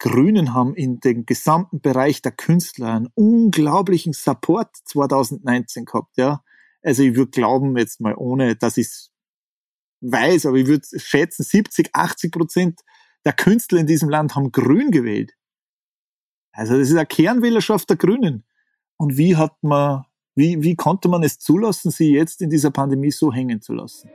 Grünen haben in dem gesamten Bereich der Künstler einen unglaublichen Support 2019 gehabt, ja. Also ich würde glauben, jetzt mal ohne, dass ich weiß, aber ich würde schätzen, 70, 80 Prozent der Künstler in diesem Land haben Grün gewählt. Also das ist eine Kernwählerschaft der Grünen. Und wie hat man, wie, wie konnte man es zulassen, sie jetzt in dieser Pandemie so hängen zu lassen?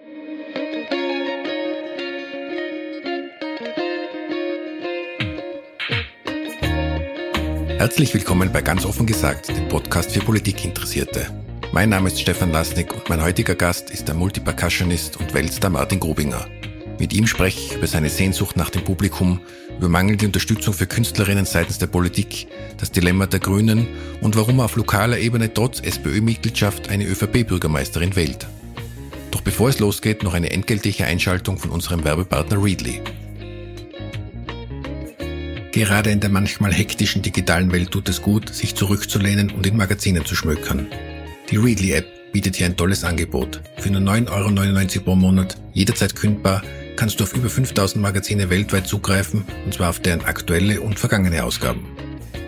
Herzlich willkommen bei Ganz offen gesagt, dem Podcast für Politikinteressierte. Mein Name ist Stefan Lasnik und mein heutiger Gast ist der Multipercussionist und Weltstar Martin Grubinger. Mit ihm spreche ich über seine Sehnsucht nach dem Publikum, über mangelnde Unterstützung für Künstlerinnen seitens der Politik, das Dilemma der Grünen und warum er auf lokaler Ebene trotz SPÖ-Mitgliedschaft eine ÖVP-Bürgermeisterin wählt. Doch bevor es losgeht, noch eine entgeltliche Einschaltung von unserem Werbepartner Readly. Gerade in der manchmal hektischen digitalen Welt tut es gut, sich zurückzulehnen und in Magazinen zu schmökern. Die Readly-App bietet hier ein tolles Angebot. Für nur 9,99 Euro pro Monat, jederzeit kündbar, kannst du auf über 5000 Magazine weltweit zugreifen, und zwar auf deren aktuelle und vergangene Ausgaben.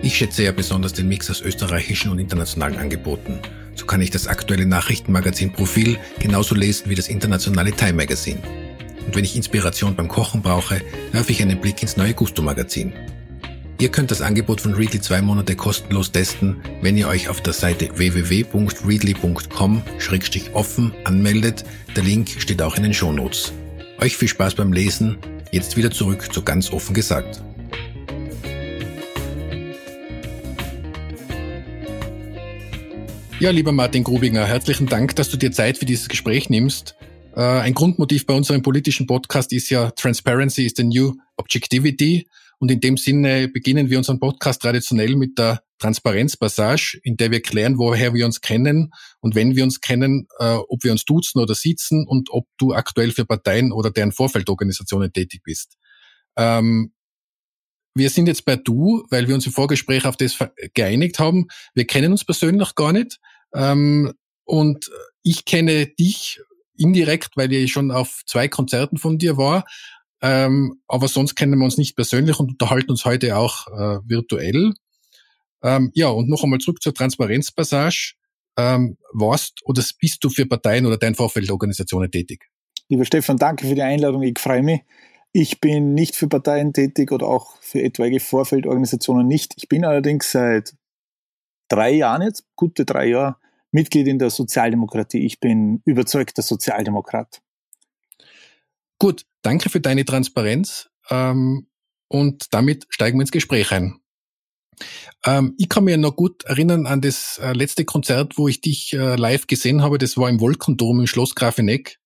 Ich schätze ja besonders den Mix aus österreichischen und internationalen Angeboten. So kann ich das aktuelle Nachrichtenmagazin Profil genauso lesen wie das internationale Time Magazine. Und wenn ich Inspiration beim Kochen brauche, werfe ich einen Blick ins neue Gusto Magazin. Ihr könnt das Angebot von Readly zwei Monate kostenlos testen, wenn ihr euch auf der Seite www.readly.com-offen anmeldet. Der Link steht auch in den Shownotes. Euch viel Spaß beim Lesen. Jetzt wieder zurück zu ganz offen gesagt. Ja, lieber Martin Grubinger, herzlichen Dank, dass du dir Zeit für dieses Gespräch nimmst. Äh, ein Grundmotiv bei unserem politischen Podcast ist ja Transparency is the new Objectivity. Und in dem Sinne beginnen wir unseren Podcast traditionell mit der Transparenzpassage, in der wir klären, woher wir uns kennen und wenn wir uns kennen, äh, ob wir uns duzen oder sitzen und ob du aktuell für Parteien oder deren Vorfeldorganisationen tätig bist. Ähm, wir sind jetzt bei du, weil wir uns im Vorgespräch auf das geeinigt haben. Wir kennen uns persönlich gar nicht. Ähm, und ich kenne dich indirekt, weil ich schon auf zwei Konzerten von dir war. Ähm, aber sonst kennen wir uns nicht persönlich und unterhalten uns heute auch äh, virtuell. Ähm, ja, und noch einmal zurück zur Transparenzpassage. Ähm, warst oder bist du für Parteien oder dein Vorfeldorganisationen tätig? Lieber Stefan, danke für die Einladung. Ich freue mich. Ich bin nicht für Parteien tätig oder auch für etwaige Vorfeldorganisationen nicht. Ich bin allerdings seit drei Jahren jetzt, gute drei Jahre, Mitglied in der Sozialdemokratie. Ich bin überzeugter Sozialdemokrat. Gut, danke für deine Transparenz ähm, und damit steigen wir ins Gespräch ein. Ähm, ich kann mir noch gut erinnern an das äh, letzte Konzert, wo ich dich äh, live gesehen habe. Das war im Wolkendom im Schloss Grafeneck.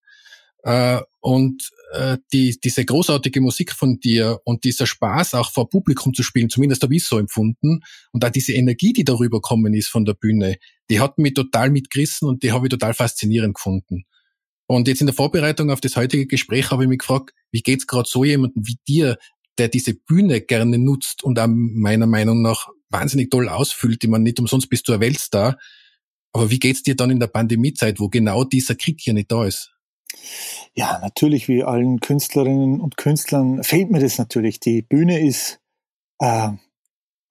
Äh, und äh, die, diese großartige Musik von dir und dieser Spaß auch vor Publikum zu spielen, zumindest habe ich so empfunden, und auch diese Energie, die darüber kommen ist von der Bühne, die hat mich total mitgerissen und die habe ich total faszinierend gefunden. Und jetzt in der Vorbereitung auf das heutige Gespräch habe ich mich gefragt, wie geht's gerade so jemandem wie dir, der diese Bühne gerne nutzt und auch meiner Meinung nach wahnsinnig toll ausfüllt, die man nicht umsonst bist du ein Weltstar. Aber wie geht's dir dann in der Pandemiezeit, wo genau dieser Krieg hier nicht da ist? Ja, natürlich, wie allen Künstlerinnen und Künstlern fehlt mir das natürlich. Die Bühne ist äh,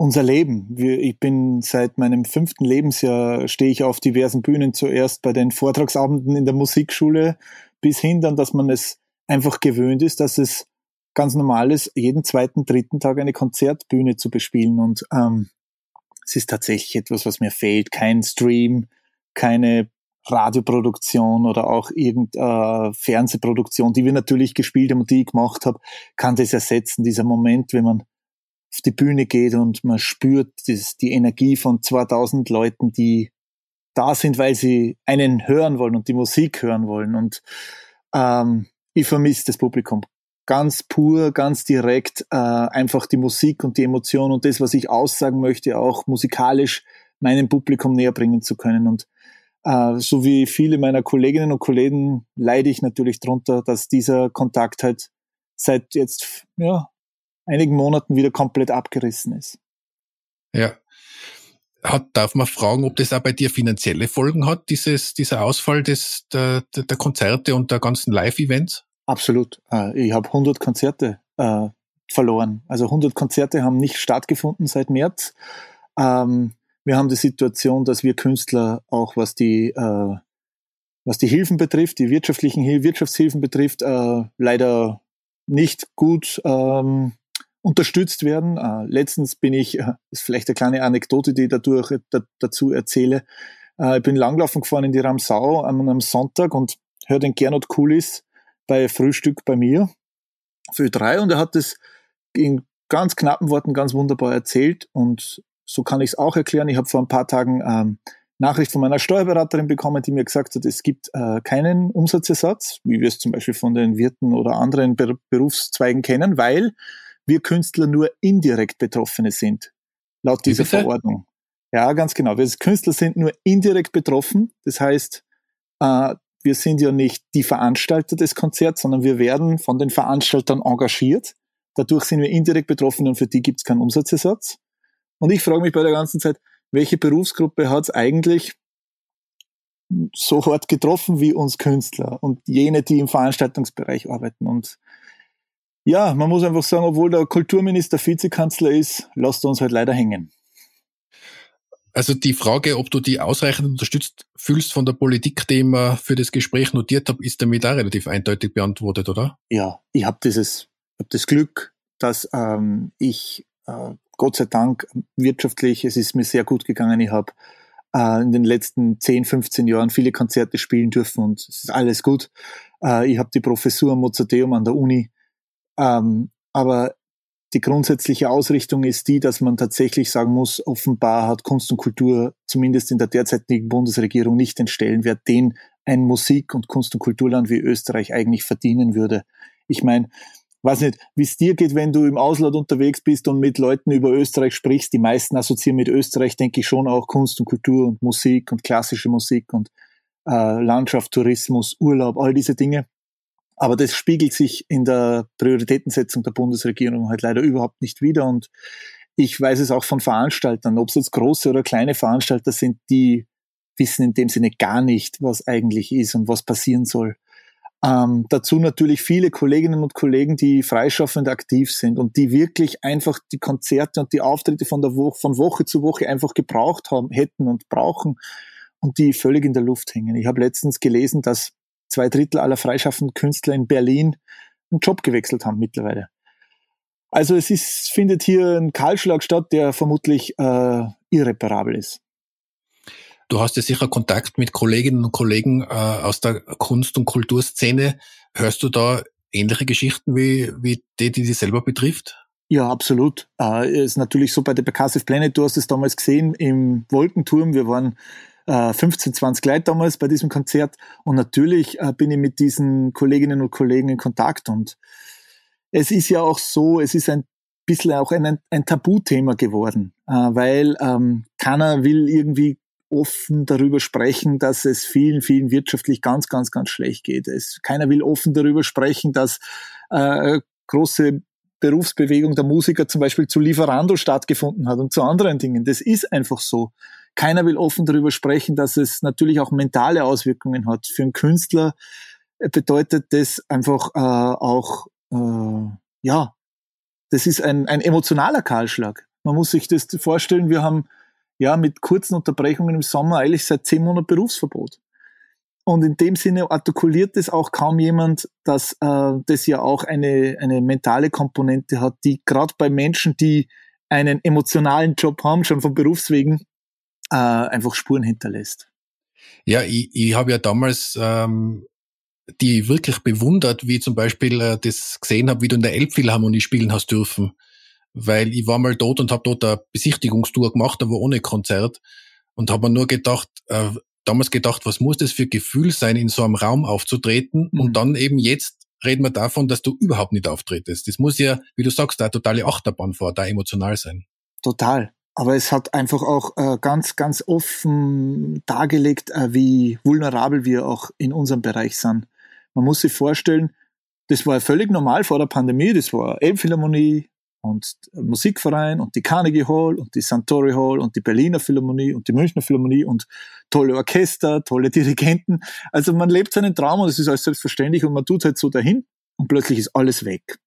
unser Leben. Ich bin seit meinem fünften Lebensjahr, stehe ich auf diversen Bühnen, zuerst bei den Vortragsabenden in der Musikschule, bis hin dann, dass man es einfach gewöhnt ist, dass es ganz normal ist, jeden zweiten, dritten Tag eine Konzertbühne zu bespielen. Und ähm, es ist tatsächlich etwas, was mir fehlt. Kein Stream, keine Radioproduktion oder auch irgendeine Fernsehproduktion, die wir natürlich gespielt haben und die ich gemacht habe, kann das ersetzen. Dieser Moment, wenn man auf die Bühne geht und man spürt das, die Energie von 2000 Leuten, die da sind, weil sie einen hören wollen und die Musik hören wollen. Und ähm, ich vermisse das Publikum. Ganz pur, ganz direkt, äh, einfach die Musik und die Emotion und das, was ich aussagen möchte, auch musikalisch meinem Publikum näher bringen zu können. Und äh, so wie viele meiner Kolleginnen und Kollegen leide ich natürlich darunter, dass dieser Kontakt halt seit jetzt ja, einigen Monaten wieder komplett abgerissen ist. Ja. Hat, darf man fragen, ob das auch bei dir finanzielle Folgen hat, dieses, dieser Ausfall des, der, der Konzerte und der ganzen Live-Events? Absolut. Äh, ich habe 100 Konzerte äh, verloren. Also 100 Konzerte haben nicht stattgefunden seit März. Ähm, wir haben die Situation, dass wir Künstler auch was die äh, was die Hilfen betrifft, die wirtschaftlichen Wirtschaftshilfen betrifft, äh, leider nicht gut ähm, unterstützt werden. Äh, letztens bin ich, äh, ist vielleicht eine kleine Anekdote, die ich dadurch da, dazu erzähle. Äh, ich bin langlaufen gefahren in die Ramsau am, am Sonntag und höre den Gernot Kulis bei Frühstück bei mir für drei und er hat es in ganz knappen Worten ganz wunderbar erzählt und so kann ich es auch erklären. Ich habe vor ein paar Tagen ähm, Nachricht von meiner Steuerberaterin bekommen, die mir gesagt hat, es gibt äh, keinen Umsatzersatz, wie wir es zum Beispiel von den Wirten oder anderen Ber Berufszweigen kennen, weil wir Künstler nur indirekt Betroffene sind, laut dieser Verordnung. Ja, ganz genau. Wir Künstler sind nur indirekt betroffen. Das heißt, äh, wir sind ja nicht die Veranstalter des Konzerts, sondern wir werden von den Veranstaltern engagiert. Dadurch sind wir indirekt betroffen und für die gibt es keinen Umsatzersatz. Und ich frage mich bei der ganzen Zeit, welche Berufsgruppe hat es eigentlich so hart getroffen wie uns Künstler und jene, die im Veranstaltungsbereich arbeiten. Und ja, man muss einfach sagen, obwohl der Kulturminister Vizekanzler ist, lasst er uns halt leider hängen. Also die Frage, ob du die ausreichend unterstützt fühlst von der Politik, die ich immer für das Gespräch notiert habe, ist damit auch relativ eindeutig beantwortet, oder? Ja, ich habe dieses, hab das Glück, dass ähm, ich äh, Gott sei Dank wirtschaftlich, es ist mir sehr gut gegangen. Ich habe äh, in den letzten 10, 15 Jahren viele Konzerte spielen dürfen und es ist alles gut. Äh, ich habe die Professur Mozarteum an der Uni. Ähm, aber die grundsätzliche Ausrichtung ist die, dass man tatsächlich sagen muss, offenbar hat Kunst und Kultur zumindest in der derzeitigen Bundesregierung nicht den Stellenwert, den ein Musik- und Kunst- und Kulturland wie Österreich eigentlich verdienen würde. Ich meine, weiß nicht, wie es dir geht, wenn du im Ausland unterwegs bist und mit Leuten über Österreich sprichst. Die meisten assoziieren mit Österreich, denke ich, schon auch Kunst und Kultur und Musik und klassische Musik und äh, Landschaft, Tourismus, Urlaub, all diese Dinge. Aber das spiegelt sich in der Prioritätensetzung der Bundesregierung halt leider überhaupt nicht wieder. Und ich weiß es auch von Veranstaltern, ob es jetzt große oder kleine Veranstalter sind, die wissen in dem Sinne gar nicht, was eigentlich ist und was passieren soll. Ähm, dazu natürlich viele Kolleginnen und Kollegen, die freischaffend aktiv sind und die wirklich einfach die Konzerte und die Auftritte von, der Woche, von Woche zu Woche einfach gebraucht haben, hätten und brauchen und die völlig in der Luft hängen. Ich habe letztens gelesen, dass zwei Drittel aller freischaffenden Künstler in Berlin einen Job gewechselt haben mittlerweile. Also es ist, findet hier ein Kahlschlag statt, der vermutlich äh, irreparabel ist. Du hast ja sicher Kontakt mit Kolleginnen und Kollegen äh, aus der Kunst- und Kulturszene. Hörst du da ähnliche Geschichten wie, wie die, die dich selber betrifft? Ja, absolut. Äh, ist natürlich so bei der Percussive Planet, du hast es damals gesehen im Wolkenturm. Wir waren 15, äh, 20 Leute damals bei diesem Konzert. Und natürlich äh, bin ich mit diesen Kolleginnen und Kollegen in Kontakt. Und es ist ja auch so, es ist ein bisschen auch ein, ein Tabuthema geworden, äh, weil ähm, keiner will irgendwie offen darüber sprechen, dass es vielen, vielen wirtschaftlich ganz, ganz, ganz schlecht geht. Es, keiner will offen darüber sprechen, dass äh, große Berufsbewegung der Musiker zum Beispiel zu Lieferando stattgefunden hat und zu anderen Dingen. Das ist einfach so. Keiner will offen darüber sprechen, dass es natürlich auch mentale Auswirkungen hat. Für einen Künstler äh, bedeutet das einfach äh, auch, äh, ja, das ist ein, ein emotionaler Kahlschlag. Man muss sich das vorstellen, wir haben ja mit kurzen Unterbrechungen im Sommer eigentlich seit zehn Monaten Berufsverbot. Und in dem Sinne artikuliert es auch kaum jemand, dass äh, das ja auch eine, eine mentale Komponente hat, die gerade bei Menschen, die einen emotionalen Job haben, schon von Berufswegen, äh, einfach Spuren hinterlässt. Ja, ich, ich habe ja damals ähm, die wirklich bewundert, wie zum Beispiel äh, das gesehen habe, wie du in der Elbphilharmonie spielen hast dürfen. Weil ich war mal dort und habe dort eine Besichtigungstour gemacht, aber ohne Konzert. Und habe mir nur gedacht, äh, damals gedacht, was muss das für Gefühl sein, in so einem Raum aufzutreten? Mhm. Und dann eben jetzt reden wir davon, dass du überhaupt nicht auftretest. Das muss ja, wie du sagst, da totale Achterbahn vor, da emotional sein. Total. Aber es hat einfach auch äh, ganz, ganz offen dargelegt, äh, wie vulnerabel wir auch in unserem Bereich sind. Man muss sich vorstellen, das war völlig normal vor der Pandemie. Das war Elbphilharmonie und Musikverein und die Carnegie Hall und die Santori Hall und die Berliner Philharmonie und die Münchner Philharmonie und tolle Orchester, tolle Dirigenten. Also man lebt seinen Traum und es ist alles selbstverständlich und man tut halt so dahin und plötzlich ist alles weg.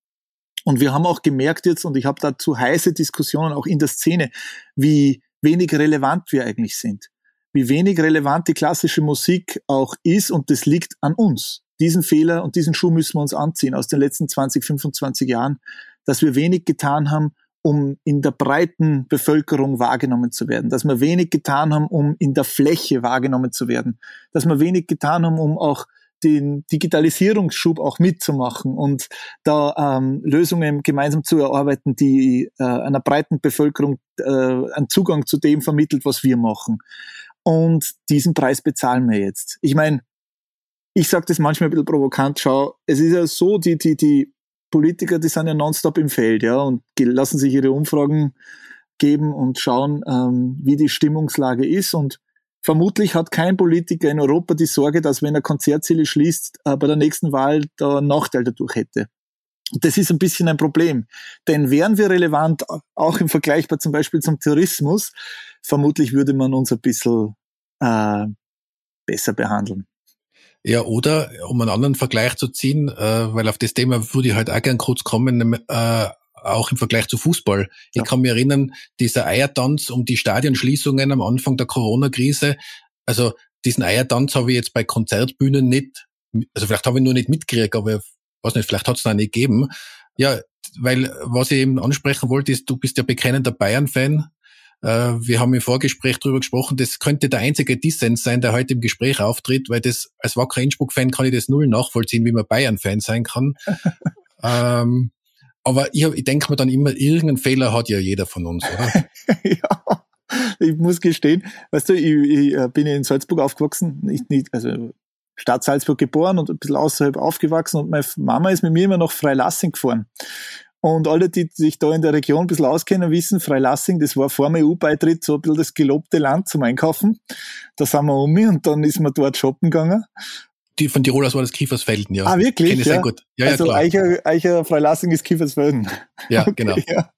Und wir haben auch gemerkt jetzt, und ich habe dazu heiße Diskussionen auch in der Szene, wie wenig relevant wir eigentlich sind. Wie wenig relevant die klassische Musik auch ist und das liegt an uns. Diesen Fehler und diesen Schuh müssen wir uns anziehen aus den letzten 20, 25 Jahren, dass wir wenig getan haben, um in der breiten Bevölkerung wahrgenommen zu werden, dass wir wenig getan haben, um in der Fläche wahrgenommen zu werden, dass wir wenig getan haben, um auch den Digitalisierungsschub auch mitzumachen und da ähm, Lösungen gemeinsam zu erarbeiten, die äh, einer breiten Bevölkerung äh, einen Zugang zu dem vermittelt, was wir machen. Und diesen Preis bezahlen wir jetzt. Ich meine, ich sage das manchmal ein bisschen provokant, schau, es ist ja so, die, die, die Politiker, die sind ja nonstop im Feld, ja, und lassen sich ihre Umfragen geben und schauen, ähm, wie die Stimmungslage ist und Vermutlich hat kein Politiker in Europa die Sorge, dass wenn er Konzertsäle schließt, äh, bei der nächsten Wahl da einen Nachteil dadurch hätte. Das ist ein bisschen ein Problem. Denn wären wir relevant, auch im Vergleich zum Beispiel zum Tourismus, vermutlich würde man uns ein bisschen äh, besser behandeln. Ja, oder um einen anderen Vergleich zu ziehen, äh, weil auf das Thema würde ich halt auch gern kurz kommen, äh, auch im Vergleich zu Fußball. Ja. Ich kann mich erinnern, dieser Eiertanz um die Stadionschließungen am Anfang der Corona-Krise. Also diesen Eiertanz habe ich jetzt bei Konzertbühnen nicht, also vielleicht habe ich nur nicht mitgekriegt, aber weiß nicht, vielleicht hat es noch nicht gegeben. Ja, weil was ich eben ansprechen wollte, ist, du bist ja bekennender Bayern-Fan. Äh, wir haben im Vorgespräch darüber gesprochen, das könnte der einzige Dissens sein, der heute im Gespräch auftritt, weil das als wackerer Innsbruck-Fan kann ich das null nachvollziehen, wie man Bayern-Fan sein kann. ähm, aber ich, ich denke mir dann immer, irgendeinen Fehler hat ja jeder von uns, oder? ja, ich muss gestehen, weißt du, ich, ich äh, bin in Salzburg aufgewachsen, nicht, nicht, also Stadt Salzburg geboren und ein bisschen außerhalb aufgewachsen und meine Mama ist mit mir immer nach Freilassing gefahren. Und alle, die sich da in der Region ein bisschen auskennen, wissen, Freilassing, das war vor dem EU-Beitritt so ein bisschen das gelobte Land zum Einkaufen. Da sind wir um und dann ist man dort shoppen gegangen die von Tirol aus war das Kiefersfelden, ja. Ah, wirklich? Kenne ich ja. sehr gut. Ja, also ja, Eicher, Eicher Freilassing ist Kiefersfelden. Ja, okay, genau. Ja.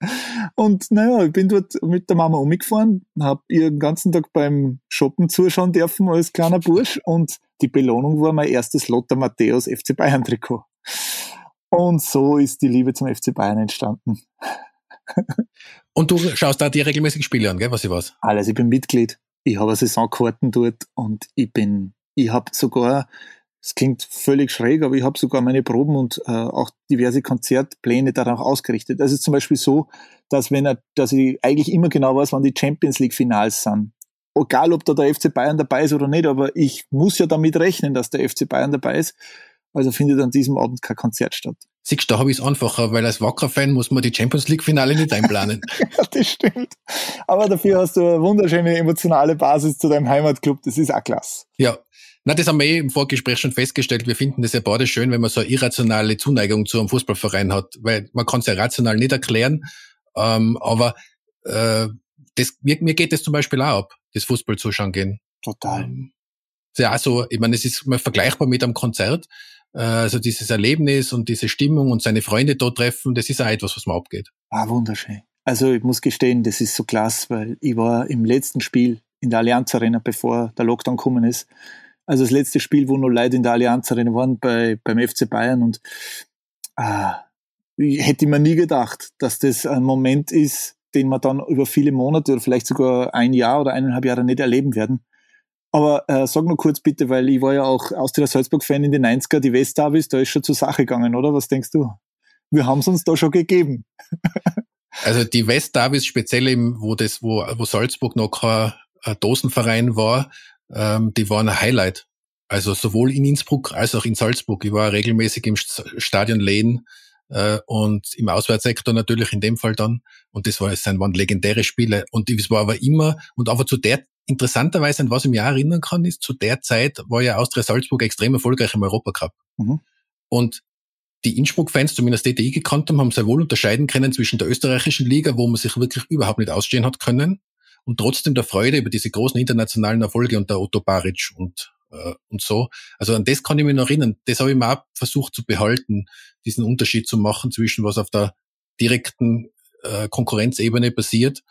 Und naja, ich bin dort mit der Mama umgefahren, habe ihr den ganzen Tag beim Shoppen zuschauen dürfen als kleiner Bursch und die Belohnung war mein erstes Lothar Matthäus FC Bayern Trikot. Und so ist die Liebe zum FC Bayern entstanden. Und du schaust da die regelmäßigen Spiele an, gell, was ich weiß? Alles, ich bin Mitglied. Ich habe Saisonkarten dort und ich bin, ich habe sogar es klingt völlig schräg, aber ich habe sogar meine Proben und äh, auch diverse Konzertpläne danach ausgerichtet. Das ist zum Beispiel so, dass wenn er, dass ich eigentlich immer genau weiß, wann die Champions League Finals sind. Egal, ob da der FC Bayern dabei ist oder nicht, aber ich muss ja damit rechnen, dass der FC Bayern dabei ist. Also findet an diesem Abend kein Konzert statt. Siehst du, da habe ich es einfacher, weil als Wacker-Fan muss man die Champions League-Finale nicht einplanen. ja, das stimmt. Aber dafür hast du eine wunderschöne emotionale Basis zu deinem Heimatclub. Das ist auch klasse. Ja, na, das haben wir eh im Vorgespräch schon festgestellt. Wir finden das ja beide schön, wenn man so eine irrationale Zuneigung zu einem Fußballverein hat, weil man kann es ja rational nicht erklären. Ähm, aber äh, das, mir, mir geht das zum Beispiel auch ab, das Fußball zuschauen gehen. Total. Ähm, ja so, ich meine, es ist mal vergleichbar mit einem Konzert. Äh, also dieses Erlebnis und diese Stimmung und seine Freunde dort treffen, das ist auch etwas, was man abgeht. Ah, wunderschön. Also ich muss gestehen, das ist so klasse, weil ich war im letzten Spiel in der Allianz Arena, bevor der Lockdown gekommen ist, also das letzte Spiel, wo nur Leute in der Allianz Arena waren bei, beim FC Bayern und äh, ich hätte mir nie gedacht, dass das ein Moment ist, den wir dann über viele Monate oder vielleicht sogar ein Jahr oder eineinhalb Jahre nicht erleben werden. Aber äh, sag nur kurz bitte, weil ich war ja auch Austria Salzburg-Fan in den 90er, die Westdavis, da ist schon zur Sache gegangen, oder? Was denkst du? Wir haben es uns da schon gegeben. also die Westdavis, speziell im, wo das, wo, wo Salzburg noch kein Dosenverein war, ähm, die waren ein Highlight. Also sowohl in Innsbruck als auch in Salzburg. Ich war regelmäßig im Stadion Lehn äh, und im Auswärtssektor natürlich in dem Fall dann. Und das war, es waren legendäre Spiele. Und es war aber immer, und aber zu der, interessanterweise, an was ich mich auch erinnern kann, ist, zu der Zeit war ja Austria Salzburg extrem erfolgreich im Europacup. Mhm. Und die Innsbruck-Fans, zumindest die, die ich gekannt haben, haben sehr wohl unterscheiden können zwischen der österreichischen Liga, wo man sich wirklich überhaupt nicht ausstehen hat können, und trotzdem der Freude über diese großen internationalen Erfolge und der Otto Baric und, äh, und so. Also an das kann ich mich noch erinnern. Das habe ich mir auch versucht zu behalten, diesen Unterschied zu machen zwischen was auf der direkten äh, Konkurrenzebene passiert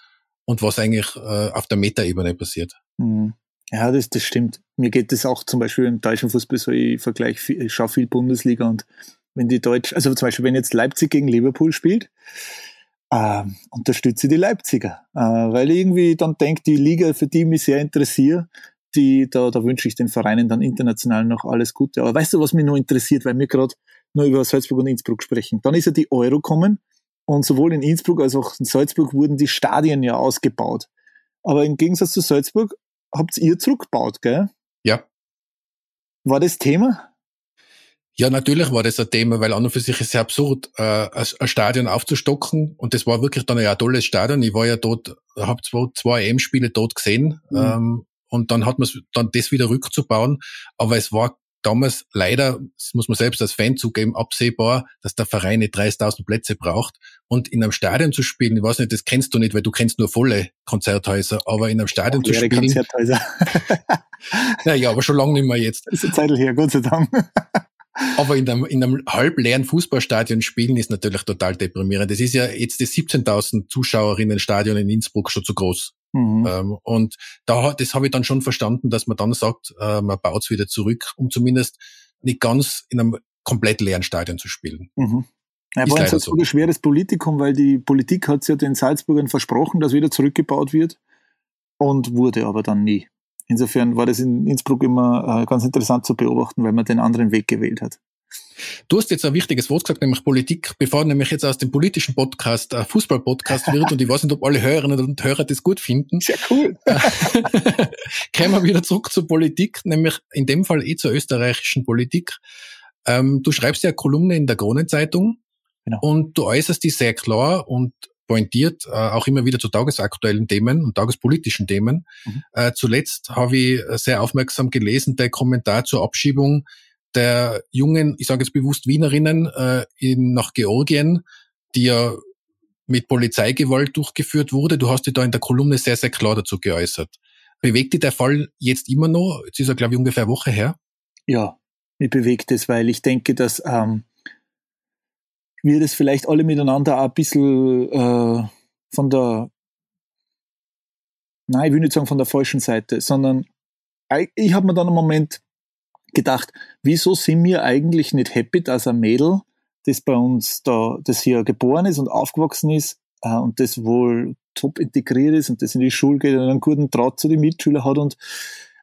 und was eigentlich äh, auf der Metaebene passiert. Mhm. Ja, das, das stimmt. Mir geht das auch zum Beispiel im deutschen Fußball so, ich vergleiche, ich schaue viel Bundesliga und wenn die Deutsch, also zum Beispiel, wenn jetzt Leipzig gegen Liverpool spielt, äh, unterstütze die Leipziger, äh, weil ich irgendwie dann denke, die Liga, für die ich mich sehr interessiere, die, da, da wünsche ich den Vereinen dann international noch alles Gute. Aber weißt du, was mich noch interessiert, weil wir gerade nur über Salzburg und Innsbruck sprechen? Dann ist ja die Euro kommen und sowohl in Innsbruck als auch in Salzburg wurden die Stadien ja ausgebaut. Aber im Gegensatz zu Salzburg habt ihr zurückgebaut, gell? Ja. War das Thema? Ja, natürlich war das ein Thema, weil an und für sich ist es sehr absurd, äh, ein Stadion aufzustocken. Und das war wirklich dann ja ein tolles Stadion. Ich war ja dort, habe zwei, zwei EM-Spiele dort gesehen. Mhm. Ähm, und dann hat man dann das wieder rückzubauen. Aber es war damals leider, das muss man selbst als Fan zugeben, absehbar, dass der Verein nicht 30.000 Plätze braucht. Und in einem Stadion zu spielen, ich weiß nicht, das kennst du nicht, weil du kennst nur volle Konzerthäuser, aber in einem Stadion Auch zu spielen. Konzerthäuser. naja, aber schon lange nicht mehr jetzt. Das ist eine Zeit her, Gott sei Dank. Aber in einem, in einem halbleeren Fußballstadion spielen ist natürlich total deprimierend. Das ist ja jetzt das 17.000 Zuschauerinnen-Stadion in Innsbruck schon zu groß. Mhm. Ähm, und da, das habe ich dann schon verstanden, dass man dann sagt, äh, man baut es wieder zurück, um zumindest nicht ganz in einem komplett leeren Stadion zu spielen. Mhm. Ja, war ein so. ein schweres Politikum, weil die Politik hat ja den Salzburgern versprochen, dass wieder zurückgebaut wird und wurde aber dann nie. Insofern war das in Innsbruck immer äh, ganz interessant zu beobachten, weil man den anderen Weg gewählt hat. Du hast jetzt ein wichtiges Wort gesagt, nämlich Politik, bevor nämlich jetzt aus dem politischen Podcast ein Fußball-Podcast wird und ich weiß nicht, ob alle Hörerinnen und Hörer das gut finden. Sehr cool. Kommen wir wieder zurück zur Politik, nämlich in dem Fall eh zur österreichischen Politik. Ähm, du schreibst ja eine Kolumne in der Kronenzeitung genau. und du äußerst die sehr klar und pointiert, äh, auch immer wieder zu tagesaktuellen Themen und tagespolitischen Themen. Mhm. Äh, zuletzt habe ich sehr aufmerksam gelesen, der Kommentar zur Abschiebung der jungen, ich sage jetzt bewusst Wienerinnen äh, in, nach Georgien, die ja mit Polizeigewalt durchgeführt wurde. Du hast dich da in der Kolumne sehr, sehr klar dazu geäußert. Bewegt dich der Fall jetzt immer noch? Jetzt ist er, glaube ich, ungefähr eine Woche her. Ja, mich bewegt es, weil ich denke, dass ähm, wir das vielleicht alle miteinander auch ein bisschen äh, von der, nein, ich will nicht sagen von der falschen Seite, sondern ich habe mir dann einen Moment gedacht, wieso sind wir eigentlich nicht happy, dass ein Mädel, das bei uns da, das hier geboren ist und aufgewachsen ist äh, und das wohl top integriert ist und das in die Schule geht und einen guten Draht zu den Mitschülern hat und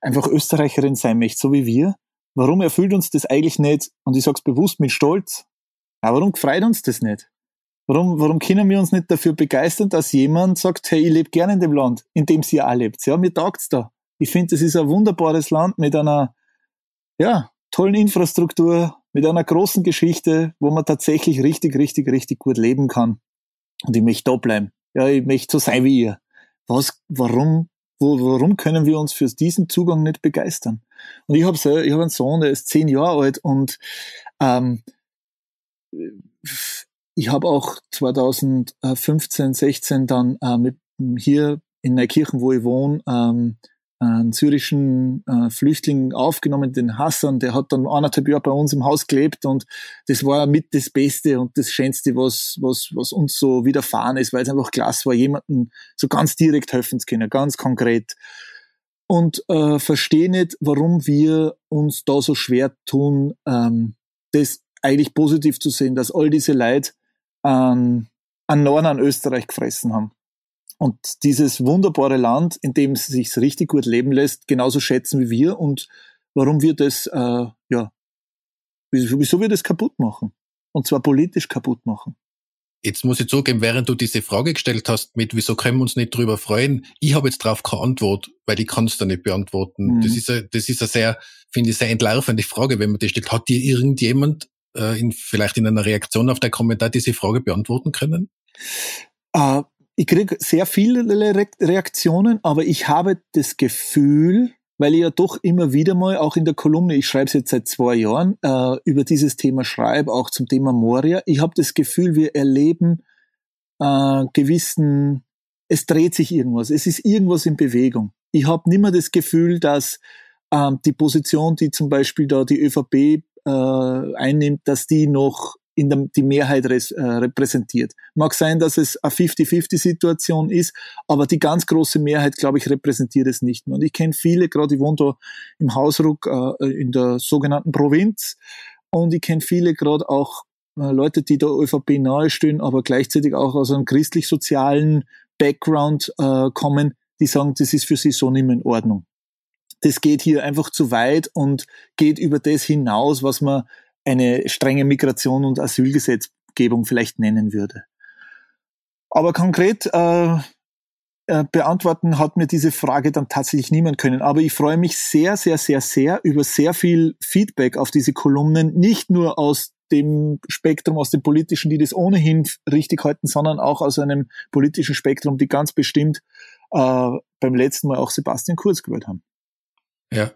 einfach Österreicherin sein möchte, so wie wir. Warum erfüllt uns das eigentlich nicht? Und ich sage es bewusst mit Stolz, aber warum freut uns das nicht? Warum, warum können wir uns nicht dafür begeistern, dass jemand sagt, hey, ich lebe gerne in dem Land, in dem sie auch lebt? Ja, mir taugt's da. Ich finde, das ist ein wunderbares Land mit einer, ja, tollen Infrastruktur, mit einer großen Geschichte, wo man tatsächlich richtig, richtig, richtig gut leben kann. Und ich möchte da bleiben. Ja, ich möchte so sein wie ihr. Was, warum, wo, warum können wir uns für diesen Zugang nicht begeistern? Und ich habe ich hab einen Sohn, der ist zehn Jahre alt und ähm, ich habe auch 2015, 16 dann äh, mit hier in Neukirchen, wo ich wohne, ähm, einen syrischen äh, Flüchtling aufgenommen, den Hassan, der hat dann anderthalb Jahre bei uns im Haus gelebt und das war mit das Beste und das Schönste, was, was, was uns so widerfahren ist, weil es einfach klasse war, jemanden so ganz direkt helfen zu können, ganz konkret. Und äh, verstehe nicht, warum wir uns da so schwer tun, ähm, das eigentlich positiv zu sehen, dass all diese Leute an, an Norden an Österreich gefressen haben. Und dieses wunderbare Land, in dem es sich richtig gut leben lässt, genauso schätzen wie wir und warum wir das, äh, ja, wieso wir das kaputt machen. Und zwar politisch kaputt machen. Jetzt muss ich zugeben, während du diese Frage gestellt hast, mit wieso können wir uns nicht drüber freuen, ich habe jetzt darauf keine Antwort, weil ich kann es da nicht beantworten. Mhm. Das ist eine, das ist eine sehr, finde ich, sehr entlarvende Frage, wenn man die stellt. Hat dir irgendjemand äh, in, vielleicht in einer Reaktion auf den Kommentar diese Frage beantworten können? Äh, ich kriege sehr viele Re Reaktionen, aber ich habe das Gefühl, weil ich ja doch immer wieder mal, auch in der Kolumne, ich schreibe es jetzt seit zwei Jahren, äh, über dieses Thema schreibe, auch zum Thema Moria, ich habe das Gefühl, wir erleben äh, gewissen, es dreht sich irgendwas, es ist irgendwas in Bewegung. Ich habe nimmer das Gefühl, dass ähm, die Position, die zum Beispiel da die ÖVP äh, einnimmt, dass die noch in der, die Mehrheit res, äh, repräsentiert. Mag sein, dass es eine 50-50-Situation ist, aber die ganz große Mehrheit, glaube ich, repräsentiert es nicht mehr. Und ich kenne viele, gerade ich wohne da im Hausruck äh, in der sogenannten Provinz, und ich kenne viele gerade auch äh, Leute, die der ÖVP nahestehen, aber gleichzeitig auch aus einem christlich-sozialen Background äh, kommen, die sagen, das ist für sie so nicht mehr in Ordnung. Das geht hier einfach zu weit und geht über das hinaus, was man eine strenge Migration und Asylgesetzgebung vielleicht nennen würde. Aber konkret äh, äh, beantworten hat mir diese Frage dann tatsächlich niemand können. Aber ich freue mich sehr, sehr, sehr, sehr über sehr viel Feedback auf diese Kolumnen, nicht nur aus dem Spektrum, aus dem politischen, die das ohnehin richtig halten, sondern auch aus einem politischen Spektrum, die ganz bestimmt äh, beim letzten Mal auch Sebastian Kurz gewählt haben. Ja.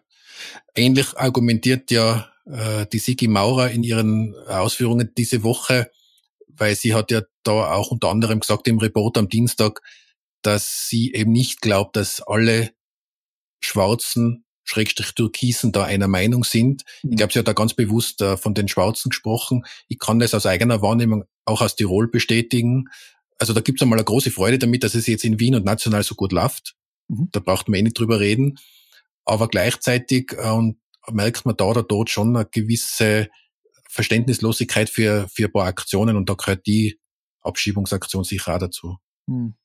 Ähnlich argumentiert ja äh, die Sigi Maurer in ihren Ausführungen diese Woche, weil sie hat ja da auch unter anderem gesagt im Report am Dienstag, dass sie eben nicht glaubt, dass alle Schwarzen Schrägstrich Türkisen da einer Meinung sind. Ich mhm. glaube, sie hat da ganz bewusst äh, von den Schwarzen gesprochen. Ich kann das aus eigener Wahrnehmung auch aus Tirol bestätigen. Also da gibt es einmal eine große Freude damit, dass es jetzt in Wien und national so gut läuft. Mhm. Da braucht man eh nicht drüber reden. Aber gleichzeitig äh, und merkt man da oder dort schon eine gewisse Verständnislosigkeit für, für ein paar Aktionen und da gehört die Abschiebungsaktion sicher auch dazu. Mhm.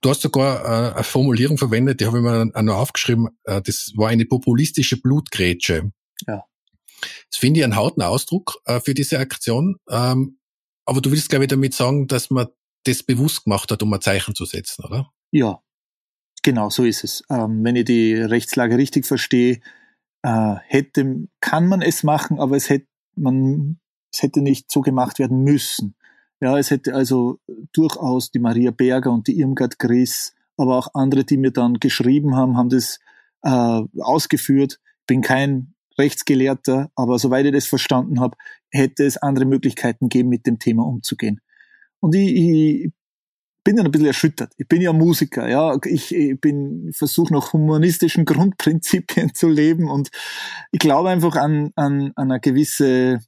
Du hast sogar äh, eine Formulierung verwendet, die habe ich mir auch noch aufgeschrieben, äh, das war eine populistische Blutgrätsche. Ja. Das finde ich einen harten Ausdruck für diese Aktion. Ähm, aber du willst, glaube ich, damit sagen, dass man das bewusst gemacht hat, um ein Zeichen zu setzen, oder? Ja, genau, so ist es. Ähm, wenn ich die Rechtslage richtig verstehe, äh, hätte, kann man es machen, aber es hätte, man, es hätte nicht so gemacht werden müssen. Ja, es hätte also durchaus die Maria Berger und die Irmgard Gries, aber auch andere, die mir dann geschrieben haben, haben das äh, ausgeführt. Bin kein Rechtsgelehrter, aber soweit ich das verstanden habe, hätte es andere Möglichkeiten geben, mit dem Thema umzugehen. Und ich, ich bin dann ein bisschen erschüttert. Ich bin ja Musiker, ja. Ich, ich bin, versuche nach humanistischen Grundprinzipien zu leben und ich glaube einfach an, an, an eine gewisse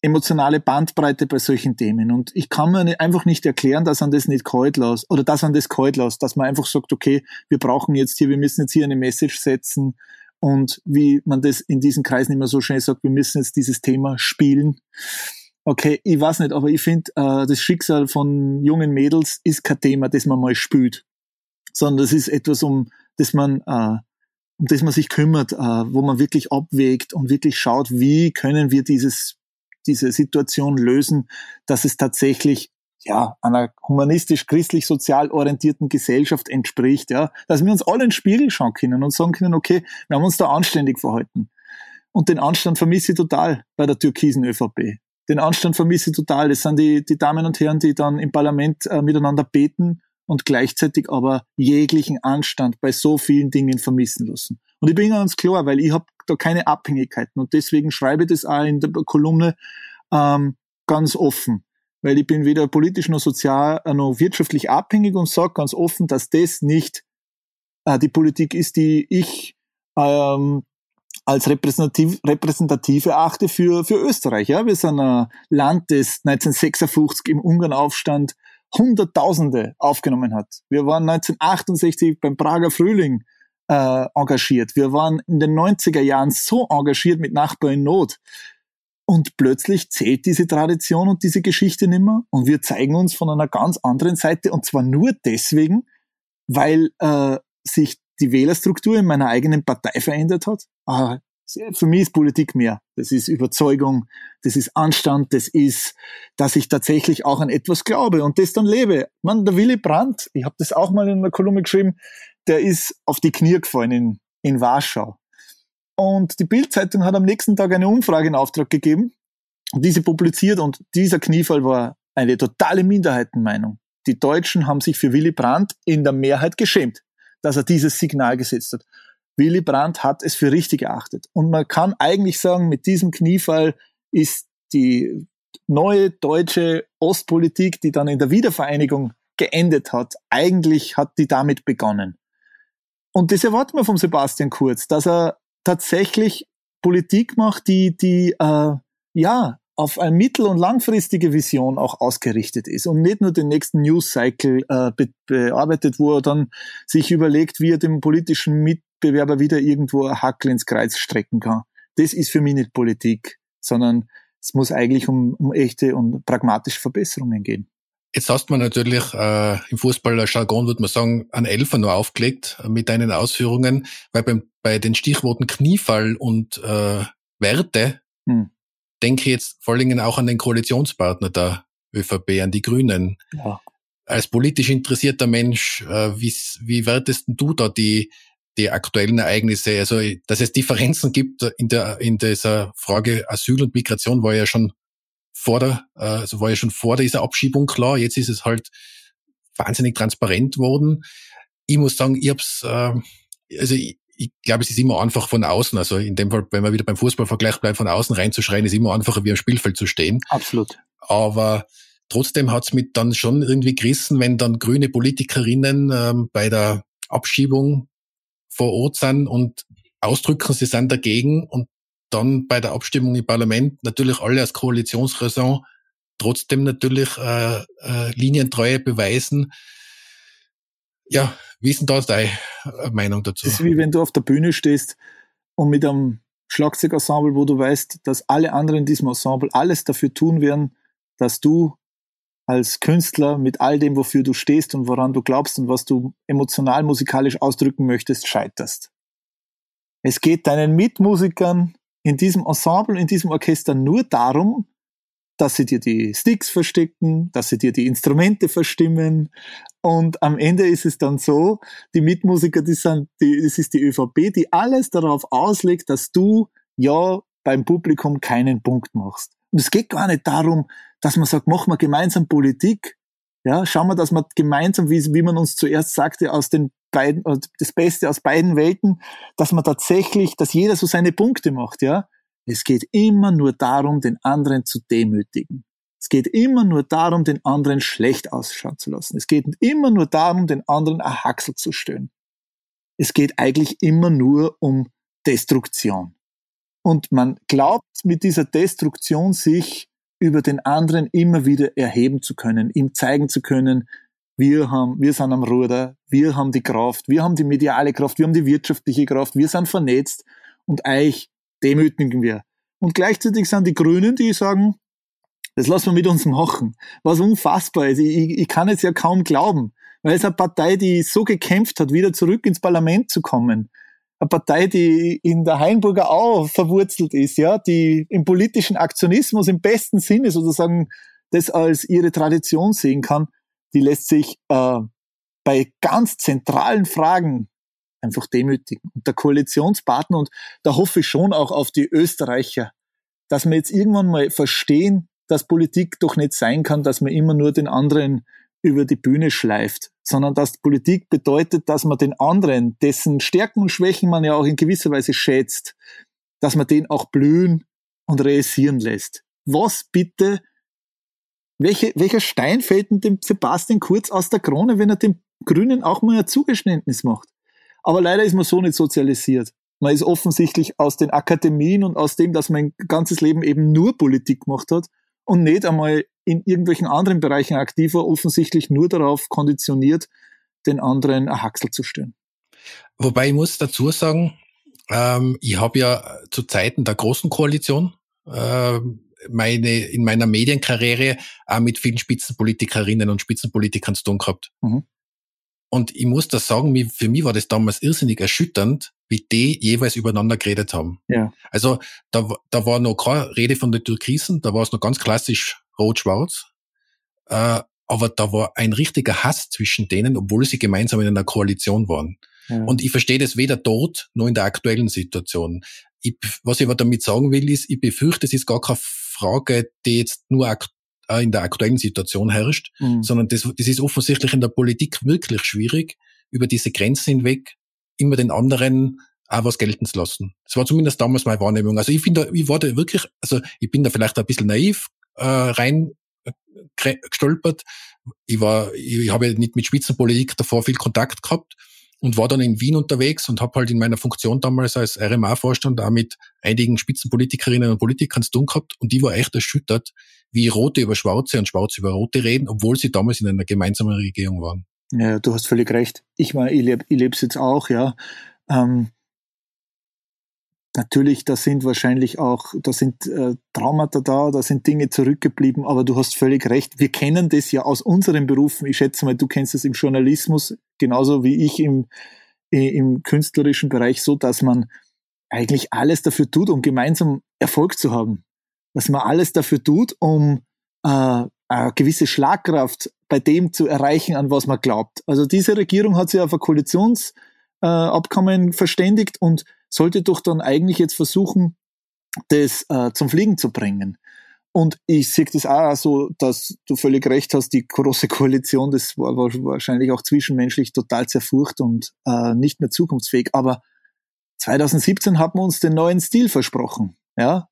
emotionale Bandbreite bei solchen Themen. Und ich kann mir einfach nicht erklären, dass man das nicht kalt lässt oder dass man das kalt lässt, dass man einfach sagt, okay, wir brauchen jetzt hier, wir müssen jetzt hier eine Message setzen und wie man das in diesen Kreisen immer so schnell sagt, wir müssen jetzt dieses Thema spielen. Okay, ich weiß nicht, aber ich finde, äh, das Schicksal von jungen Mädels ist kein Thema, das man mal spült, sondern das ist etwas, um das man äh, um das man sich kümmert, äh, wo man wirklich abwägt und wirklich schaut, wie können wir dieses diese Situation lösen, dass es tatsächlich ja, einer humanistisch-christlich-sozial orientierten Gesellschaft entspricht, ja, dass wir uns alle in den Spiegel schauen können und sagen können, okay, wir haben uns da anständig verhalten. Und den Anstand vermisse ich total bei der türkisen ÖVP. Den Anstand vermisse ich total. Das sind die, die Damen und Herren, die dann im Parlament äh, miteinander beten und gleichzeitig aber jeglichen Anstand bei so vielen Dingen vermissen lassen. Und ich bin ganz klar, weil ich habe da keine Abhängigkeiten und deswegen schreibe ich das auch in der Kolumne ähm, ganz offen, weil ich bin weder politisch noch sozial äh, noch wirtschaftlich abhängig und sage ganz offen, dass das nicht äh, die Politik ist, die ich ähm, als repräsentativ, repräsentativ erachte für, für Österreich. Ja? Wir sind ein Land, das 1956 im Ungarnaufstand Hunderttausende aufgenommen hat. Wir waren 1968 beim Prager Frühling äh, engagiert. Wir waren in den 90er Jahren so engagiert mit Nachbar in Not. Und plötzlich zählt diese Tradition und diese Geschichte nimmer und wir zeigen uns von einer ganz anderen Seite und zwar nur deswegen, weil äh, sich die Wählerstruktur in meiner eigenen Partei verändert hat. Ah, für mich ist Politik mehr. Das ist Überzeugung, das ist Anstand, das ist, dass ich tatsächlich auch an etwas glaube und das dann lebe. Man, der Willy Brandt, ich habe das auch mal in einer Kolumne geschrieben, der ist auf die Knie gefallen in, in Warschau. Und die Bildzeitung hat am nächsten Tag eine Umfrage in Auftrag gegeben und diese publiziert und dieser Kniefall war eine totale Minderheitenmeinung. Die Deutschen haben sich für Willy Brandt in der Mehrheit geschämt, dass er dieses Signal gesetzt hat. Willy Brandt hat es für richtig erachtet. Und man kann eigentlich sagen, mit diesem Kniefall ist die neue deutsche Ostpolitik, die dann in der Wiedervereinigung geendet hat, eigentlich hat die damit begonnen. Und das erwarten wir vom Sebastian Kurz, dass er tatsächlich Politik macht, die, die äh, ja auf eine mittel- und langfristige Vision auch ausgerichtet ist und nicht nur den nächsten News-Cycle äh, be bearbeitet, wo er dann sich überlegt, wie er dem politischen Mitbewerber wieder irgendwo ein Hackel ins Kreuz strecken kann. Das ist für mich nicht Politik, sondern Es muss eigentlich um, um echte und pragmatische Verbesserungen gehen. Jetzt hast man natürlich äh, im Fußballer-Jargon, würde man sagen, einen Elfer nur aufgelegt äh, mit deinen Ausführungen, weil beim, bei den Stichworten Kniefall und äh, Werte hm. Denke jetzt vor allen Dingen auch an den Koalitionspartner der ÖVP, an die Grünen. Ja. Als politisch interessierter Mensch, äh, wie, wie wertest du da die, die aktuellen Ereignisse? Also, dass es Differenzen gibt in der, in dieser Frage Asyl und Migration war ja schon vor der, äh, also war ja schon vor dieser Abschiebung klar. Jetzt ist es halt wahnsinnig transparent worden. Ich muss sagen, ich hab's, äh, also ich, ich glaube, es ist immer einfach von außen, also in dem Fall, wenn man wieder beim Fußballvergleich bleibt, von außen reinzuschreien, ist immer einfacher, wie am Spielfeld zu stehen. Absolut. Aber trotzdem hat's mich dann schon irgendwie gerissen, wenn dann grüne Politikerinnen ähm, bei der Abschiebung vor Ort sind und ausdrücken, sie sind dagegen und dann bei der Abstimmung im Parlament natürlich alle als Koalitionsraison trotzdem natürlich äh, äh, Linientreue beweisen. Ja, wie ist denn da deine äh, Meinung dazu? Das ist wie wenn du auf der Bühne stehst und mit einem Schlagzeugensemble, wo du weißt, dass alle anderen in diesem Ensemble alles dafür tun werden, dass du als Künstler mit all dem, wofür du stehst und woran du glaubst und was du emotional musikalisch ausdrücken möchtest, scheiterst. Es geht deinen Mitmusikern in diesem Ensemble, in diesem Orchester nur darum, dass sie dir die Sticks verstecken, dass sie dir die Instrumente verstimmen. Und am Ende ist es dann so, die Mitmusiker, die sind, die, es ist die ÖVP, die alles darauf auslegt, dass du ja beim Publikum keinen Punkt machst. Und es geht gar nicht darum, dass man sagt, machen wir gemeinsam Politik. Ja, schauen wir, dass wir gemeinsam, wie, wie man uns zuerst sagte, aus den beiden, das Beste aus beiden Welten, dass man tatsächlich, dass jeder so seine Punkte macht, ja. Es geht immer nur darum, den anderen zu demütigen. Es geht immer nur darum, den anderen schlecht ausschauen zu lassen. Es geht immer nur darum, den anderen ein Haxel zu stören. Es geht eigentlich immer nur um Destruktion. Und man glaubt, mit dieser Destruktion sich über den anderen immer wieder erheben zu können, ihm zeigen zu können, wir haben, wir sind am Ruder, wir haben die Kraft, wir haben die mediale Kraft, wir haben die wirtschaftliche Kraft, wir sind vernetzt und euch demütigen wir. Und gleichzeitig sind die Grünen, die sagen, das lassen wir mit uns machen. Was unfassbar ist. Ich, ich, kann es ja kaum glauben, weil es eine Partei, die so gekämpft hat, wieder zurück ins Parlament zu kommen. Eine Partei, die in der Hainburger Au verwurzelt ist, ja, die im politischen Aktionismus im besten Sinne sozusagen das als ihre Tradition sehen kann die lässt sich äh, bei ganz zentralen Fragen einfach demütigen. Und der Koalitionspartner, und da hoffe ich schon auch auf die Österreicher, dass wir jetzt irgendwann mal verstehen, dass Politik doch nicht sein kann, dass man immer nur den anderen über die Bühne schleift, sondern dass Politik bedeutet, dass man den anderen, dessen Stärken und Schwächen man ja auch in gewisser Weise schätzt, dass man den auch blühen und realisieren lässt. Was bitte welche, welcher Stein fällt denn dem Sebastian Kurz aus der Krone, wenn er dem Grünen auch mal ein Zugeständnis macht? Aber leider ist man so nicht sozialisiert. Man ist offensichtlich aus den Akademien und aus dem, dass man ein ganzes Leben eben nur Politik gemacht hat und nicht einmal in irgendwelchen anderen Bereichen aktiv war, offensichtlich nur darauf konditioniert, den anderen ein Haxel zu stören. Wobei ich muss dazu sagen, ähm, ich habe ja zu Zeiten der großen Koalition äh, meine, in meiner Medienkarriere auch mit vielen Spitzenpolitikerinnen und Spitzenpolitikern zu tun gehabt. Mhm. Und ich muss das sagen, für mich war das damals irrsinnig erschütternd, wie die jeweils übereinander geredet haben. Ja. Also da, da war noch keine Rede von den Türkisen, da war es noch ganz klassisch rot-schwarz. Äh, aber da war ein richtiger Hass zwischen denen, obwohl sie gemeinsam in einer Koalition waren. Ja. Und ich verstehe das weder dort noch in der aktuellen Situation. Ich, was ich aber damit sagen will, ist, ich befürchte, es ist gar kein Frage, die jetzt nur äh, in der aktuellen Situation herrscht, mhm. sondern das, das ist offensichtlich in der Politik wirklich schwierig, über diese Grenzen hinweg immer den anderen auch was gelten zu lassen. Das war zumindest damals meine Wahrnehmung. Also ich finde, ich war da wirklich, also ich bin da vielleicht ein bisschen naiv äh, rein äh, gestolpert. Ich war, ich habe nicht mit Spitzenpolitik davor viel Kontakt gehabt und war dann in Wien unterwegs und habe halt in meiner Funktion damals als RMA-Vorstand auch mit einigen Spitzenpolitikerinnen und Politikern zu tun gehabt und die war echt erschüttert, wie Rote über Schwarze und Schwarze über Rote reden, obwohl sie damals in einer gemeinsamen Regierung waren. Ja, du hast völlig recht. Ich meine, ich lebe leb's jetzt auch, ja. Ähm, natürlich, da sind wahrscheinlich auch, da sind äh, Traumata da, da sind Dinge zurückgeblieben, aber du hast völlig recht. Wir kennen das ja aus unseren Berufen. Ich schätze mal, du kennst das im Journalismus genauso wie ich im, im künstlerischen Bereich so, dass man eigentlich alles dafür tut, um gemeinsam Erfolg zu haben. Dass man alles dafür tut, um äh, eine gewisse Schlagkraft bei dem zu erreichen, an was man glaubt. Also diese Regierung hat sich auf ein Koalitionsabkommen äh, verständigt und sollte doch dann eigentlich jetzt versuchen, das äh, zum Fliegen zu bringen. Und ich sehe das auch so, dass du völlig recht hast, die große Koalition, das war wahrscheinlich auch zwischenmenschlich total zerfurcht und äh, nicht mehr zukunftsfähig. Aber 2017 hat man uns den neuen Stil versprochen. Ja,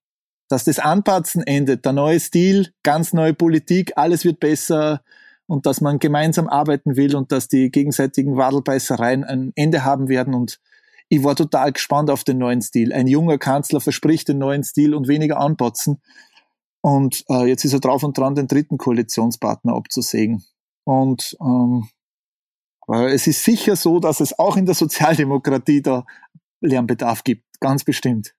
dass das Anpatzen endet, der neue Stil, ganz neue Politik, alles wird besser und dass man gemeinsam arbeiten will und dass die gegenseitigen Wadelbeißereien ein Ende haben werden und ich war total gespannt auf den neuen Stil. Ein junger Kanzler verspricht den neuen Stil und weniger anpatzen. Und äh, jetzt ist er drauf und dran, den dritten Koalitionspartner abzusägen. Und ähm, es ist sicher so, dass es auch in der Sozialdemokratie da Lernbedarf gibt, ganz bestimmt.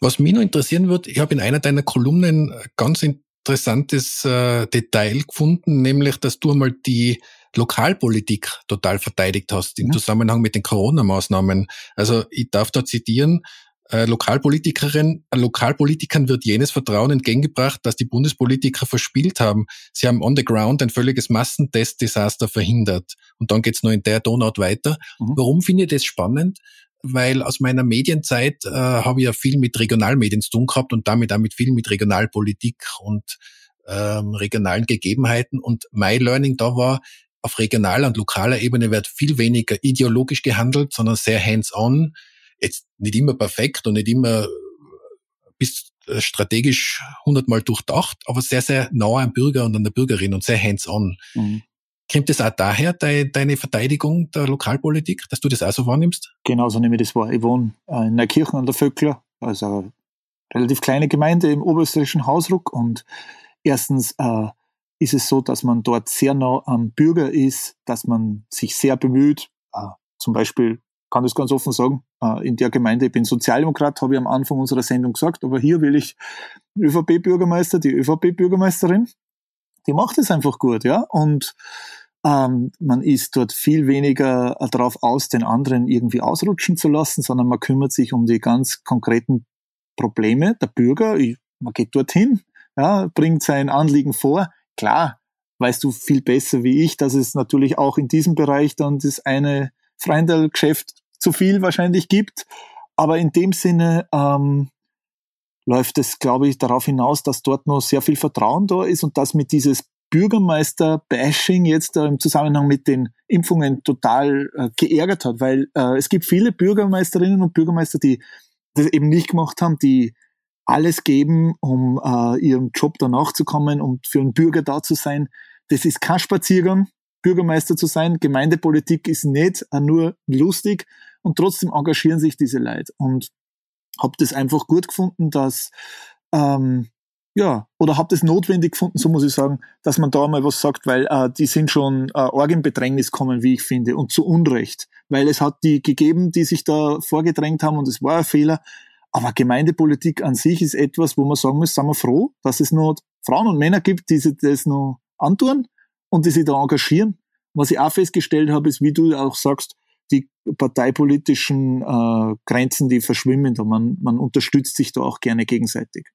Was mich noch interessieren wird, ich habe in einer deiner Kolumnen ganz interessantes äh, Detail gefunden, nämlich, dass du einmal die Lokalpolitik total verteidigt hast im ja. Zusammenhang mit den Corona-Maßnahmen. Also ich darf da zitieren, äh, Lokalpolitikerin, äh, Lokalpolitikern wird jenes Vertrauen entgegengebracht, dass die Bundespolitiker verspielt haben. Sie haben on the ground ein völliges Massentest-Desaster verhindert. Und dann geht's nur in der Donut weiter. Mhm. Warum finde ich das spannend? Weil aus meiner Medienzeit äh, habe ich ja viel mit Regionalmedien zu tun gehabt und damit auch mit viel mit Regionalpolitik und ähm, regionalen Gegebenheiten. Und my Learning da war, auf regionaler und lokaler Ebene wird viel weniger ideologisch gehandelt, sondern sehr hands-on. Jetzt nicht immer perfekt und nicht immer bis äh, strategisch hundertmal durchdacht, aber sehr, sehr nah am Bürger und an der Bürgerin und sehr hands-on. Mhm. Kommt das auch daher, deine Verteidigung der Lokalpolitik, dass du das auch so wahrnimmst? Genau so nehme ich das wahr. Ich wohne äh, in Neukirchen an der Vöckler, also eine relativ kleine Gemeinde im oberösterreichischen Hausruck. Und erstens äh, ist es so, dass man dort sehr nah am Bürger ist, dass man sich sehr bemüht. Äh, zum Beispiel kann das ganz offen sagen, äh, in der Gemeinde, ich bin Sozialdemokrat, habe ich am Anfang unserer Sendung gesagt, aber hier will ich ÖVP-Bürgermeister, die ÖVP-Bürgermeisterin, die macht es einfach gut, ja. Und ähm, man ist dort viel weniger darauf aus, den anderen irgendwie ausrutschen zu lassen, sondern man kümmert sich um die ganz konkreten Probleme der Bürger. Ich, man geht dorthin, ja, bringt sein Anliegen vor. Klar, weißt du viel besser wie ich, dass es natürlich auch in diesem Bereich dann das eine Freundelgeschäft zu viel wahrscheinlich gibt. Aber in dem Sinne ähm, läuft es, glaube ich, darauf hinaus, dass dort noch sehr viel Vertrauen da ist und dass mit dieses Bürgermeister-Bashing jetzt äh, im Zusammenhang mit den Impfungen total äh, geärgert hat, weil äh, es gibt viele Bürgermeisterinnen und Bürgermeister, die das eben nicht gemacht haben, die alles geben, um äh, ihrem Job danach zu kommen und für einen Bürger da zu sein. Das ist kein Spaziergang, Bürgermeister zu sein. Gemeindepolitik ist nicht äh, nur lustig und trotzdem engagieren sich diese Leute. Und habe das einfach gut gefunden, dass ähm, ja, oder habt es notwendig gefunden, so muss ich sagen, dass man da mal was sagt, weil äh, die sind schon äh, arg in Bedrängnis kommen, wie ich finde, und zu Unrecht. Weil es hat die gegeben, die sich da vorgedrängt haben und es war ein Fehler. Aber Gemeindepolitik an sich ist etwas, wo man sagen muss, sind wir froh, dass es noch Frauen und Männer gibt, die sich das noch antun und die sich da engagieren. Was ich auch festgestellt habe, ist, wie du auch sagst, die parteipolitischen äh, Grenzen, die verschwimmen da. Man, man unterstützt sich da auch gerne gegenseitig.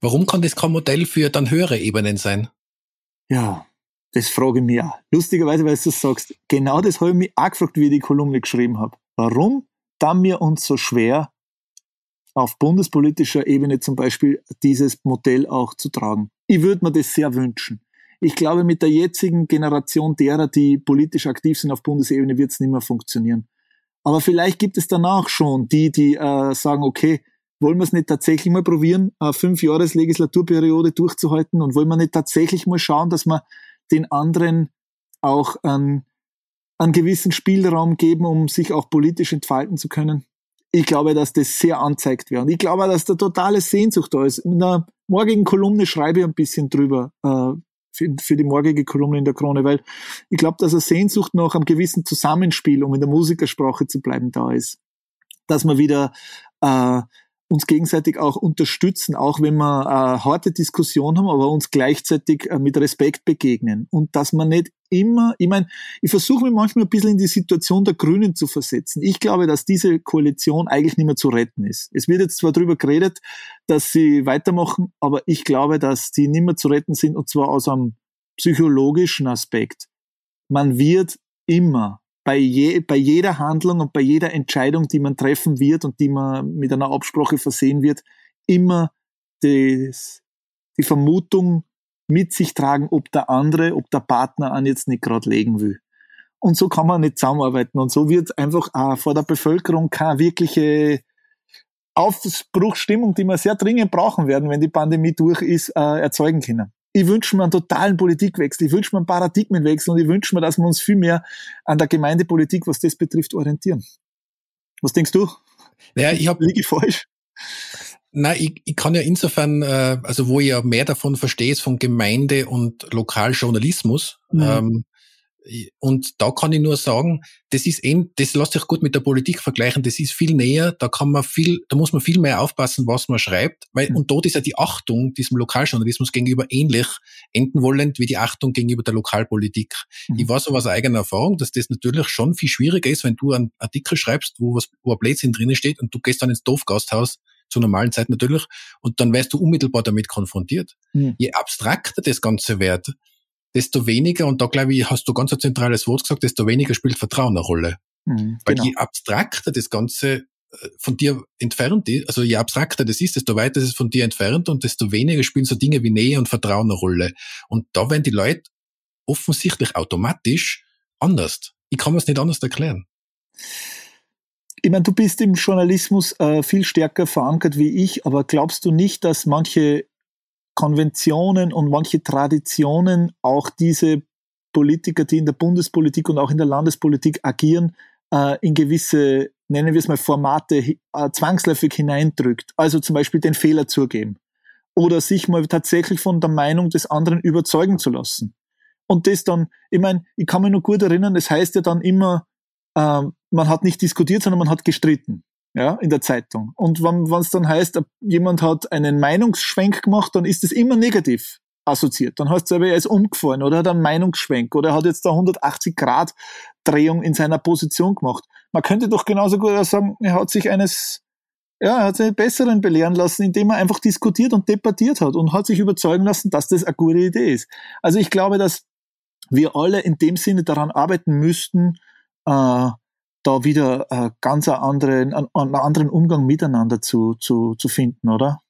Warum kann das kein Modell für dann höhere Ebenen sein? Ja, das frage ich mich auch. Lustigerweise, weil du das sagst, genau das habe ich mich auch gefragt, wie ich die Kolumne geschrieben habe. Warum dann mir uns so schwer, auf bundespolitischer Ebene zum Beispiel dieses Modell auch zu tragen? Ich würde mir das sehr wünschen. Ich glaube, mit der jetzigen Generation derer, die politisch aktiv sind auf Bundesebene, wird es nicht mehr funktionieren. Aber vielleicht gibt es danach schon die, die äh, sagen, okay, wollen wir es nicht tatsächlich mal probieren, eine fünf Jahres Legislaturperiode durchzuhalten und wollen wir nicht tatsächlich mal schauen, dass wir den anderen auch einen, einen gewissen Spielraum geben, um sich auch politisch entfalten zu können? Ich glaube, dass das sehr anzeigt wäre. Und ich glaube, dass da totale Sehnsucht da ist. In der morgigen Kolumne schreibe ich ein bisschen drüber, äh, für, für die morgige Kolumne in der Krone, weil ich glaube, dass eine Sehnsucht nach einem gewissen Zusammenspiel, um in der Musikersprache zu bleiben, da ist dass wir wieder äh, uns gegenseitig auch unterstützen, auch wenn wir äh, harte Diskussion haben, aber uns gleichzeitig äh, mit Respekt begegnen. Und dass man nicht immer, ich meine, ich versuche mir manchmal ein bisschen in die Situation der Grünen zu versetzen. Ich glaube, dass diese Koalition eigentlich nicht mehr zu retten ist. Es wird jetzt zwar darüber geredet, dass sie weitermachen, aber ich glaube, dass die nicht mehr zu retten sind, und zwar aus einem psychologischen Aspekt. Man wird immer bei, je, bei jeder Handlung und bei jeder Entscheidung, die man treffen wird und die man mit einer Absprache versehen wird, immer das, die Vermutung mit sich tragen, ob der andere, ob der Partner an jetzt nicht gerade legen will. Und so kann man nicht zusammenarbeiten. Und so wird einfach auch vor der Bevölkerung keine wirkliche Aufbruchsstimmung, die wir sehr dringend brauchen werden, wenn die Pandemie durch ist, äh, erzeugen können ich wünsche mir einen totalen Politikwechsel, ich wünsche mir einen Paradigmenwechsel und ich wünsche mir, dass wir uns viel mehr an der Gemeindepolitik, was das betrifft, orientieren. Was denkst du? Naja, ich habe liege falsch. Nein, ich, ich kann ja insofern, äh, also wo ich ja mehr davon verstehe, ist von Gemeinde und Lokaljournalismus. Mhm. Ähm, und da kann ich nur sagen, das ist eh, das lässt sich gut mit der Politik vergleichen, das ist viel näher, da kann man viel, da muss man viel mehr aufpassen, was man schreibt, weil, mhm. und dort ist ja die Achtung diesem Lokaljournalismus gegenüber ähnlich enden wollend wie die Achtung gegenüber der Lokalpolitik. Mhm. Ich weiß aber aus eigener Erfahrung, dass das natürlich schon viel schwieriger ist, wenn du einen Artikel schreibst, wo was, wo ein Blödsinn drinnen steht und du gehst dann ins Dorfgasthaus, zur normalen Zeit natürlich, und dann wärst du unmittelbar damit konfrontiert. Mhm. Je abstrakter das Ganze wird, desto weniger, und da glaube ich, hast du ganz ein zentrales Wort gesagt, desto weniger spielt Vertrauen eine Rolle. Mhm, Weil genau. je abstrakter das Ganze äh, von dir entfernt ist, also je abstrakter das ist, desto weiter ist es von dir entfernt und desto weniger spielen so Dinge wie Nähe und Vertrauen eine Rolle. Und da werden die Leute offensichtlich automatisch anders. Ich kann mir es nicht anders erklären. Ich meine, du bist im Journalismus äh, viel stärker verankert wie ich, aber glaubst du nicht, dass manche Konventionen und manche Traditionen auch diese Politiker, die in der Bundespolitik und auch in der Landespolitik agieren, äh, in gewisse, nennen wir es mal, Formate äh, zwangsläufig hineindrückt. Also zum Beispiel den Fehler zugeben. Oder sich mal tatsächlich von der Meinung des anderen überzeugen zu lassen. Und das dann, ich meine, ich kann mich nur gut erinnern, das heißt ja dann immer, äh, man hat nicht diskutiert, sondern man hat gestritten ja, in der Zeitung. Und wenn es dann heißt, jemand hat einen Meinungsschwenk gemacht, dann ist es immer negativ assoziiert. Dann heißt es aber, er ist umgefallen oder hat einen Meinungsschwenk oder er hat jetzt da 180 Grad Drehung in seiner Position gemacht. Man könnte doch genauso gut sagen, er hat sich eines, ja, er hat sich besseren belehren lassen, indem er einfach diskutiert und debattiert hat und hat sich überzeugen lassen, dass das eine gute Idee ist. Also ich glaube, dass wir alle in dem Sinne daran arbeiten müssten, äh, da wieder äh, ganz einen anderen, einen, anderen Umgang miteinander zu, zu, zu finden, oder?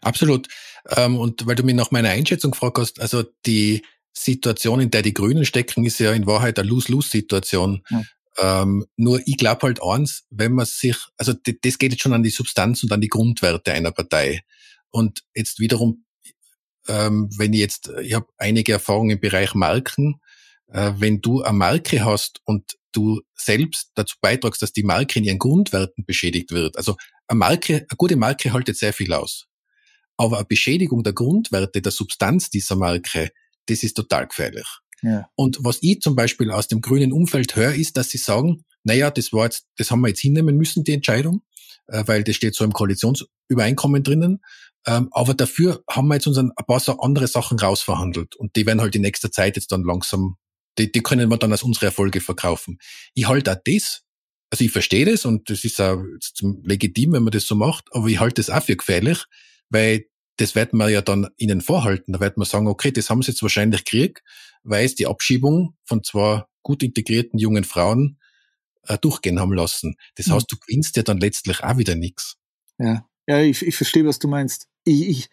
Absolut. Ähm, und weil du mich nach meiner Einschätzung gefragt hast, also die Situation, in der die Grünen stecken, ist ja in Wahrheit eine Lose-Lose-Situation. Ja. Ähm, nur ich glaube halt eins, wenn man sich, also das geht jetzt schon an die Substanz und an die Grundwerte einer Partei. Und jetzt wiederum, ähm, wenn ich jetzt, ich habe einige Erfahrungen im Bereich Marken, wenn du eine Marke hast und du selbst dazu beitragst, dass die Marke in ihren Grundwerten beschädigt wird. Also eine Marke, eine gute Marke haltet sehr viel aus. Aber eine Beschädigung der Grundwerte, der Substanz dieser Marke, das ist total gefährlich. Ja. Und was ich zum Beispiel aus dem grünen Umfeld höre, ist, dass sie sagen, naja, das war jetzt, das haben wir jetzt hinnehmen müssen, die Entscheidung, äh, weil das steht so im Koalitionsübereinkommen drinnen. Ähm, aber dafür haben wir jetzt uns ein paar so andere Sachen rausverhandelt und die werden halt in nächster Zeit jetzt dann langsam die, die können wir dann als unsere Erfolge verkaufen. Ich halte auch das, also ich verstehe das und das ist auch legitim, wenn man das so macht, aber ich halte das auch für gefährlich, weil das wird man ja dann ihnen vorhalten. Da wird man sagen, okay, das haben sie jetzt wahrscheinlich gekriegt, weil es die Abschiebung von zwei gut integrierten jungen Frauen äh, durchgehen haben lassen. Das mhm. heißt, du gewinnst ja dann letztlich auch wieder nichts. Ja, ja, ich, ich verstehe, was du meinst. Ich, ich,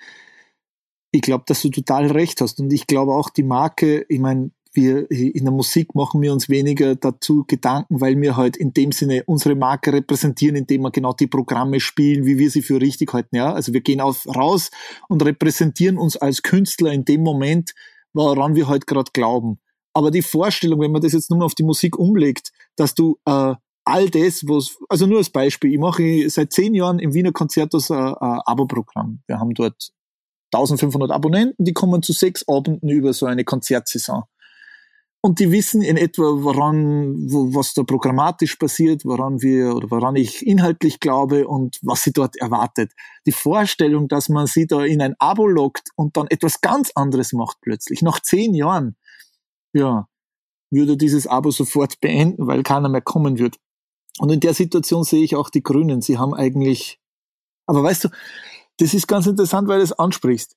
ich glaube, dass du total recht hast. Und ich glaube auch, die Marke, ich meine, wir in der Musik machen wir uns weniger dazu Gedanken, weil wir halt in dem Sinne unsere Marke repräsentieren, indem wir genau die Programme spielen, wie wir sie für richtig halten. Ja, also wir gehen auf, raus und repräsentieren uns als Künstler in dem Moment, woran wir halt gerade glauben. Aber die Vorstellung, wenn man das jetzt nur auf die Musik umlegt, dass du äh, all das, was, also nur als Beispiel, ich mache seit zehn Jahren im Wiener Konzerthaus ein, ein Abo-Programm. Wir haben dort 1500 Abonnenten, die kommen zu sechs Abenden über so eine Konzertsaison. Und die wissen in etwa, woran, wo, was da programmatisch passiert, woran wir oder woran ich inhaltlich glaube und was sie dort erwartet. Die Vorstellung, dass man sie da in ein Abo lockt und dann etwas ganz anderes macht plötzlich, nach zehn Jahren, ja, würde dieses Abo sofort beenden, weil keiner mehr kommen wird. Und in der Situation sehe ich auch die Grünen. Sie haben eigentlich, aber weißt du, das ist ganz interessant, weil du es ansprichst.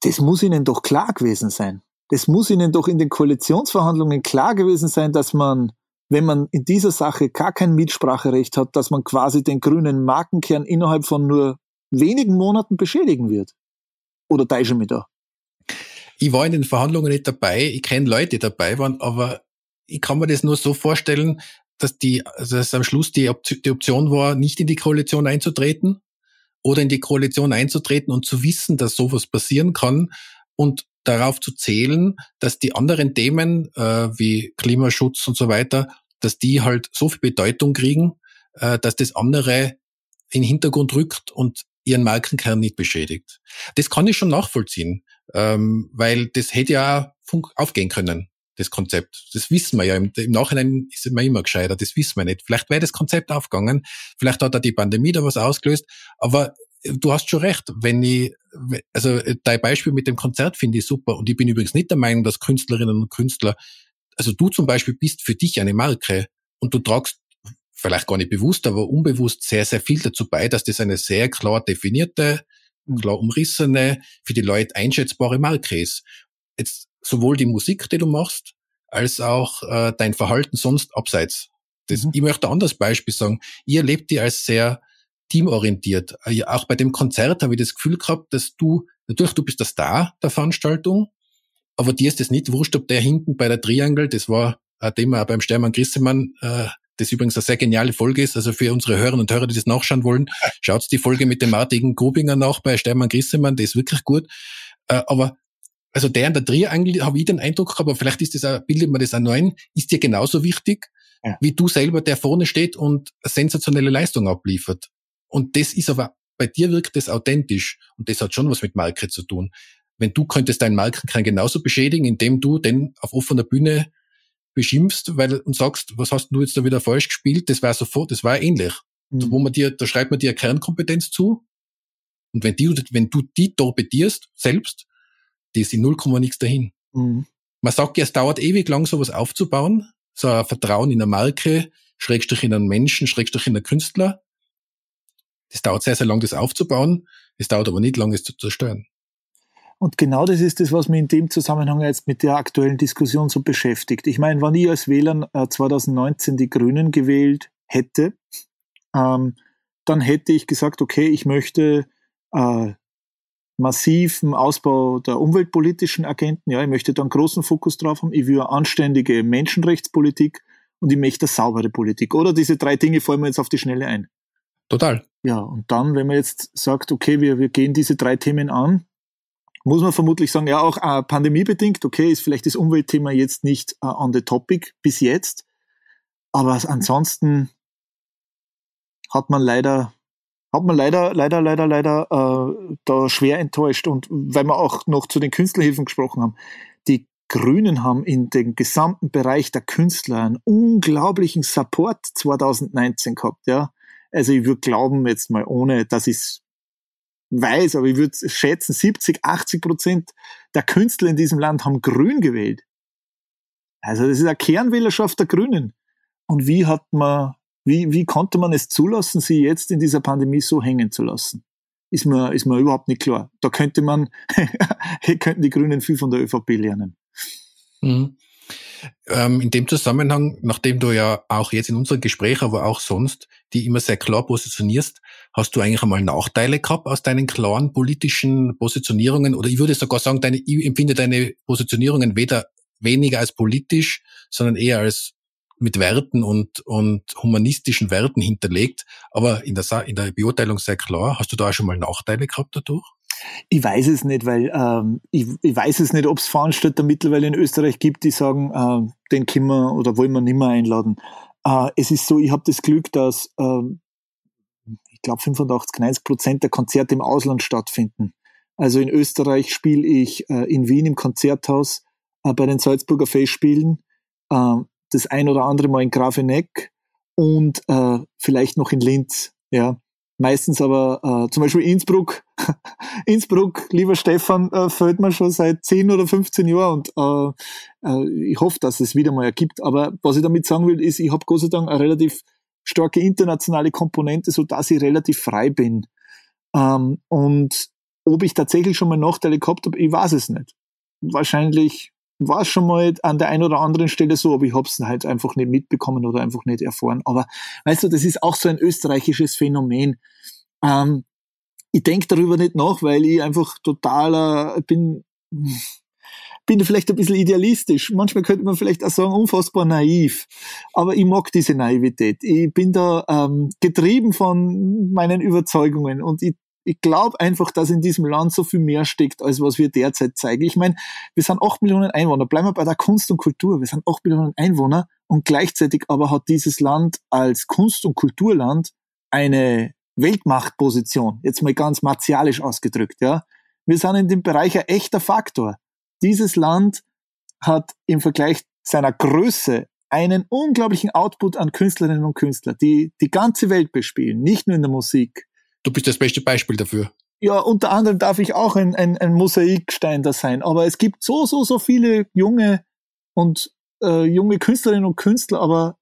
Das muss ihnen doch klar gewesen sein. Das muss ihnen doch in den Koalitionsverhandlungen klar gewesen sein, dass man, wenn man in dieser Sache gar kein Mitspracherecht hat, dass man quasi den grünen Markenkern innerhalb von nur wenigen Monaten beschädigen wird. Oder täusche ich mich da? Ich war in den Verhandlungen nicht dabei, ich kenne Leute, die dabei waren, aber ich kann mir das nur so vorstellen, dass die, also dass am Schluss die, die Option war, nicht in die Koalition einzutreten oder in die Koalition einzutreten und zu wissen, dass sowas passieren kann und darauf zu zählen, dass die anderen Themen äh, wie Klimaschutz und so weiter, dass die halt so viel Bedeutung kriegen, äh, dass das andere in den Hintergrund rückt und ihren Markenkern nicht beschädigt. Das kann ich schon nachvollziehen, ähm, weil das hätte ja aufgehen können, das Konzept. Das wissen wir ja. Im, im Nachhinein ist man immer gescheiter, das wissen wir nicht. Vielleicht wäre das Konzept aufgegangen, vielleicht hat da die Pandemie da was ausgelöst, aber du hast schon recht, wenn ich, also äh, dein Beispiel mit dem Konzert finde ich super und ich bin übrigens nicht der Meinung, dass Künstlerinnen und Künstler, also du zum Beispiel bist für dich eine Marke und du tragst vielleicht gar nicht bewusst, aber unbewusst sehr, sehr viel dazu bei, dass das eine sehr klar definierte, mhm. klar umrissene, für die Leute einschätzbare Marke ist. Jetzt sowohl die Musik, die du machst, als auch äh, dein Verhalten sonst abseits. Das, mhm. Ich möchte ein anderes Beispiel sagen. Ihr erlebt die als sehr teamorientiert. Äh, auch bei dem Konzert habe ich das Gefühl gehabt, dass du, natürlich, du bist der Star der Veranstaltung, aber dir ist das nicht wurscht, ob der hinten bei der Triangle, das war ein Thema beim Stermann Grissemann, äh, das übrigens eine sehr geniale Folge ist, also für unsere Hörerinnen und Hörer, die das nachschauen wollen, schaut die Folge mit dem Martin Grubinger nach bei Stermann Grissemann, die ist wirklich gut. Äh, aber also der an der Triangle habe ich den Eindruck, aber vielleicht ist das auch, bildet man das auch neu ist dir genauso wichtig, ja. wie du selber, der vorne steht und sensationelle Leistung abliefert. Und das ist aber, bei dir wirkt das authentisch und das hat schon was mit Marke zu tun. Wenn du könntest deinen Markenkern genauso beschädigen, indem du den auf offener Bühne beschimpfst, weil und sagst, was hast du jetzt da wieder falsch gespielt, das war sofort, das war ähnlich. Mhm. Wo man dir, da schreibt man dir eine Kernkompetenz zu. Und wenn die, wenn du die torpedierst, selbst, die ist in null Komma nichts dahin. Mhm. Man sagt ja, es dauert ewig lang, sowas aufzubauen, so ein Vertrauen in eine Marke, Schrägstrich in einen Menschen, Schrägstrich in einen Künstler. Das dauert sehr, sehr lang, das aufzubauen. Es dauert aber nicht lang, es zu zerstören. Und genau das ist das, was mich in dem Zusammenhang jetzt mit der aktuellen Diskussion so beschäftigt. Ich meine, wenn ich als Wähler äh, 2019 die Grünen gewählt hätte, ähm, dann hätte ich gesagt, okay, ich möchte äh, massiven Ausbau der umweltpolitischen Agenten, ja, ich möchte da einen großen Fokus drauf haben, ich will eine anständige Menschenrechtspolitik und ich möchte eine saubere Politik. Oder diese drei Dinge fallen mir jetzt auf die Schnelle ein. Total. Ja, und dann, wenn man jetzt sagt, okay, wir, wir gehen diese drei Themen an, muss man vermutlich sagen, ja, auch äh, pandemiebedingt, okay, ist vielleicht das Umweltthema jetzt nicht äh, on the topic bis jetzt, aber ansonsten hat man leider, hat man leider, leider, leider, leider äh, da schwer enttäuscht. Und weil wir auch noch zu den Künstlerhilfen gesprochen haben, die Grünen haben in dem gesamten Bereich der Künstler einen unglaublichen Support 2019 gehabt, ja. Also ich würde glauben, jetzt mal ohne, dass ich weiß, aber ich würde schätzen, 70, 80 Prozent der Künstler in diesem Land haben Grün gewählt. Also das ist eine Kernwählerschaft der Grünen. Und wie hat man, wie, wie konnte man es zulassen, sie jetzt in dieser Pandemie so hängen zu lassen? Ist mir, ist mir überhaupt nicht klar. Da könnte man, könnten die Grünen viel von der ÖVP lernen. Mhm. Ähm, in dem Zusammenhang, nachdem du ja auch jetzt in unserem Gespräch, aber auch sonst, die immer sehr klar positionierst, hast du eigentlich einmal Nachteile gehabt aus deinen klaren politischen Positionierungen? Oder ich würde sogar sagen, deine, ich empfinde deine Positionierungen weder weniger als politisch, sondern eher als mit Werten und, und humanistischen Werten hinterlegt, aber in der, in der Beurteilung sehr klar. Hast du da auch schon mal Nachteile gehabt dadurch? Ich weiß es nicht, weil ähm, ich, ich weiß es nicht, ob es Veranstalter mittlerweile in Österreich gibt, die sagen, äh, den können wir oder wollen wir nicht mehr einladen. Äh, es ist so, ich habe das Glück, dass äh, ich glaube 85, 90 Prozent der Konzerte im Ausland stattfinden. Also in Österreich spiele ich äh, in Wien im Konzerthaus, äh, bei den Salzburger Festspielen, äh, das ein oder andere Mal in Grafeneck und äh, vielleicht noch in Linz. Ja, meistens aber äh, zum Beispiel Innsbruck. Innsbruck, lieber Stefan, äh, fällt mir schon seit 10 oder 15 Jahren und äh, äh, ich hoffe, dass es wieder mal ergibt. Aber was ich damit sagen will, ist, ich habe Gott sei Dank eine relativ starke internationale Komponente, so dass ich relativ frei bin. Ähm, und ob ich tatsächlich schon mal Nachteile gehabt habe, ich weiß es nicht. Wahrscheinlich war schon mal an der einen oder anderen Stelle so, aber ich habe es halt einfach nicht mitbekommen oder einfach nicht erfahren. Aber weißt du, das ist auch so ein österreichisches Phänomen. Ähm, ich denke darüber nicht nach, weil ich einfach totaler bin, bin vielleicht ein bisschen idealistisch. Manchmal könnte man vielleicht auch sagen, unfassbar naiv. Aber ich mag diese Naivität. Ich bin da ähm, getrieben von meinen Überzeugungen und ich ich glaube einfach, dass in diesem Land so viel mehr steckt, als was wir derzeit zeigen. Ich meine, wir sind acht Millionen Einwohner. Bleiben wir bei der Kunst und Kultur. Wir sind acht Millionen Einwohner und gleichzeitig aber hat dieses Land als Kunst- und Kulturland eine Weltmachtposition. Jetzt mal ganz martialisch ausgedrückt, ja. Wir sind in dem Bereich ein echter Faktor. Dieses Land hat im Vergleich seiner Größe einen unglaublichen Output an Künstlerinnen und Künstlern, die die ganze Welt bespielen, nicht nur in der Musik, Du bist das beste Beispiel dafür. Ja, unter anderem darf ich auch ein, ein, ein Mosaikstein da sein. Aber es gibt so, so, so viele junge und äh, junge Künstlerinnen und Künstler, aber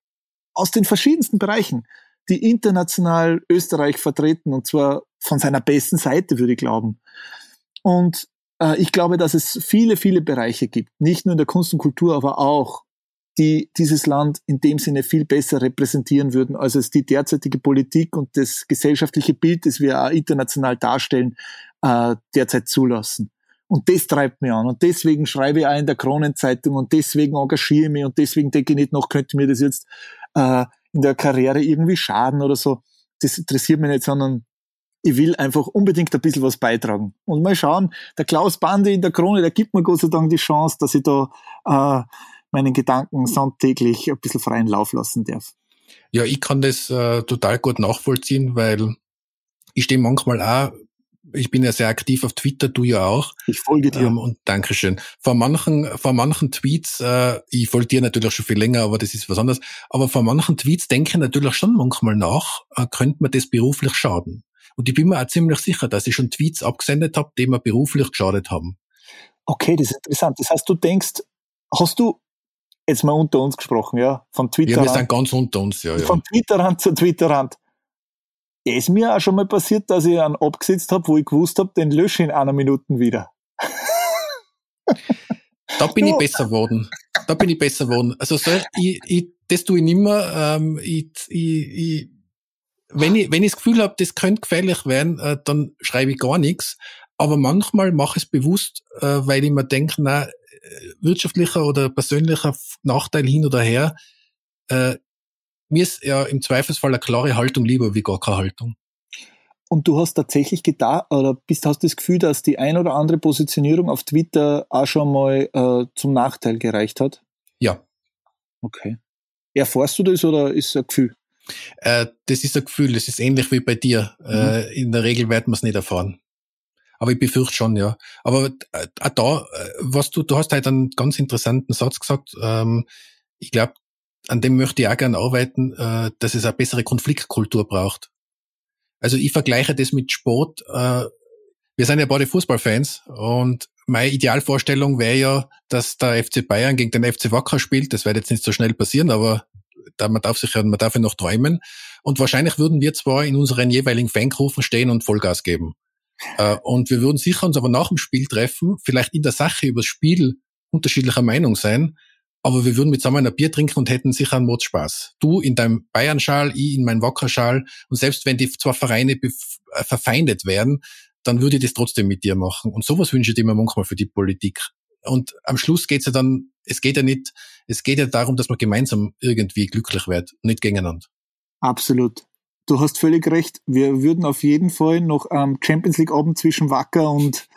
aus den verschiedensten Bereichen, die international Österreich vertreten und zwar von seiner besten Seite, würde ich glauben. Und äh, ich glaube, dass es viele, viele Bereiche gibt, nicht nur in der Kunst und Kultur, aber auch die dieses Land in dem Sinne viel besser repräsentieren würden, als es die derzeitige Politik und das gesellschaftliche Bild, das wir auch international darstellen, äh, derzeit zulassen. Und das treibt mich an. Und deswegen schreibe ich auch in der Kronenzeitung und deswegen engagiere ich mich und deswegen denke ich nicht noch, könnte mir das jetzt äh, in der Karriere irgendwie schaden oder so. Das interessiert mich nicht, sondern ich will einfach unbedingt ein bisschen was beitragen. Und mal schauen, der Klaus Bande in der Krone, der gibt mir Gott sei Dank die Chance, dass ich da äh, meinen Gedanken sonntäglich ein bisschen freien Lauf lassen darf. Ja, ich kann das äh, total gut nachvollziehen, weil ich stehe manchmal auch, ich bin ja sehr aktiv auf Twitter, du ja auch. Ich folge dir. Ähm, und Dankeschön. Vor manchen, vor manchen Tweets, äh, ich folge dir natürlich schon viel länger, aber das ist was anderes, aber vor manchen Tweets denke ich natürlich schon manchmal nach, äh, könnte man das beruflich schaden. Und ich bin mir auch ziemlich sicher, dass ich schon Tweets abgesendet habe, die mir beruflich geschadet haben. Okay, das ist interessant. Das heißt, du denkst, hast du jetzt mal unter uns gesprochen, ja, von Twitter. Ja, wir sind ganz unter uns, ja, ja. Von Twitterrand zu Twitterrand. Ist mir auch schon mal passiert, dass ich einen abgesetzt habe, wo ich gewusst habe, den lösche ich in einer Minute wieder. Da bin ich besser geworden. Da bin ich besser geworden. Also so, ich, ich, das tue ich nicht mehr. Ähm, ich, ich, ich, wenn ich, wenn ich das Gefühl habe, das könnte gefährlich werden, äh, dann schreibe ich gar nichts. Aber manchmal mache ich es bewusst, äh, weil ich mir denke, na, wirtschaftlicher oder persönlicher Nachteil hin oder her. Äh, mir ist ja im Zweifelsfall eine klare Haltung lieber wie gar keine Haltung. Und du hast tatsächlich gedacht, oder bist, hast das Gefühl, dass die ein oder andere Positionierung auf Twitter auch schon mal äh, zum Nachteil gereicht hat? Ja. Okay. Erfährst du das oder ist es ein Gefühl? Äh, das ist ein Gefühl, das ist ähnlich wie bei dir. Mhm. Äh, in der Regel wird man es nicht erfahren. Aber ich befürchte schon, ja. Aber äh, auch da, äh, was du, du hast halt einen ganz interessanten Satz gesagt. Ähm, ich glaube, an dem möchte ich auch gerne arbeiten, äh, dass es eine bessere Konfliktkultur braucht. Also ich vergleiche das mit Sport. Äh, wir sind ja beide Fußballfans und meine Idealvorstellung wäre ja, dass der FC Bayern gegen den FC Wacker spielt. Das wird jetzt nicht so schnell passieren, aber da, man darf sich ja, man darf ja noch träumen. Und wahrscheinlich würden wir zwar in unseren jeweiligen Fangrufen stehen und Vollgas geben. Äh, und wir würden sicher uns aber nach dem Spiel treffen, vielleicht in der Sache über das Spiel unterschiedlicher Meinung sein, aber wir würden mit zusammen ein Bier trinken und hätten sicher einen Mordspaß. Du in deinem Bayern-Schal, ich in meinem Wacker-Schal und selbst wenn die zwei Vereine äh, verfeindet werden, dann würde ich das trotzdem mit dir machen. Und sowas wünsche ich mir manchmal für die Politik. Und am Schluss geht's ja dann, es geht ja nicht, es geht ja darum, dass man gemeinsam irgendwie glücklich wird, nicht gegeneinander. Absolut du hast völlig recht. Wir würden auf jeden Fall noch am Champions League Abend zwischen Wacker und,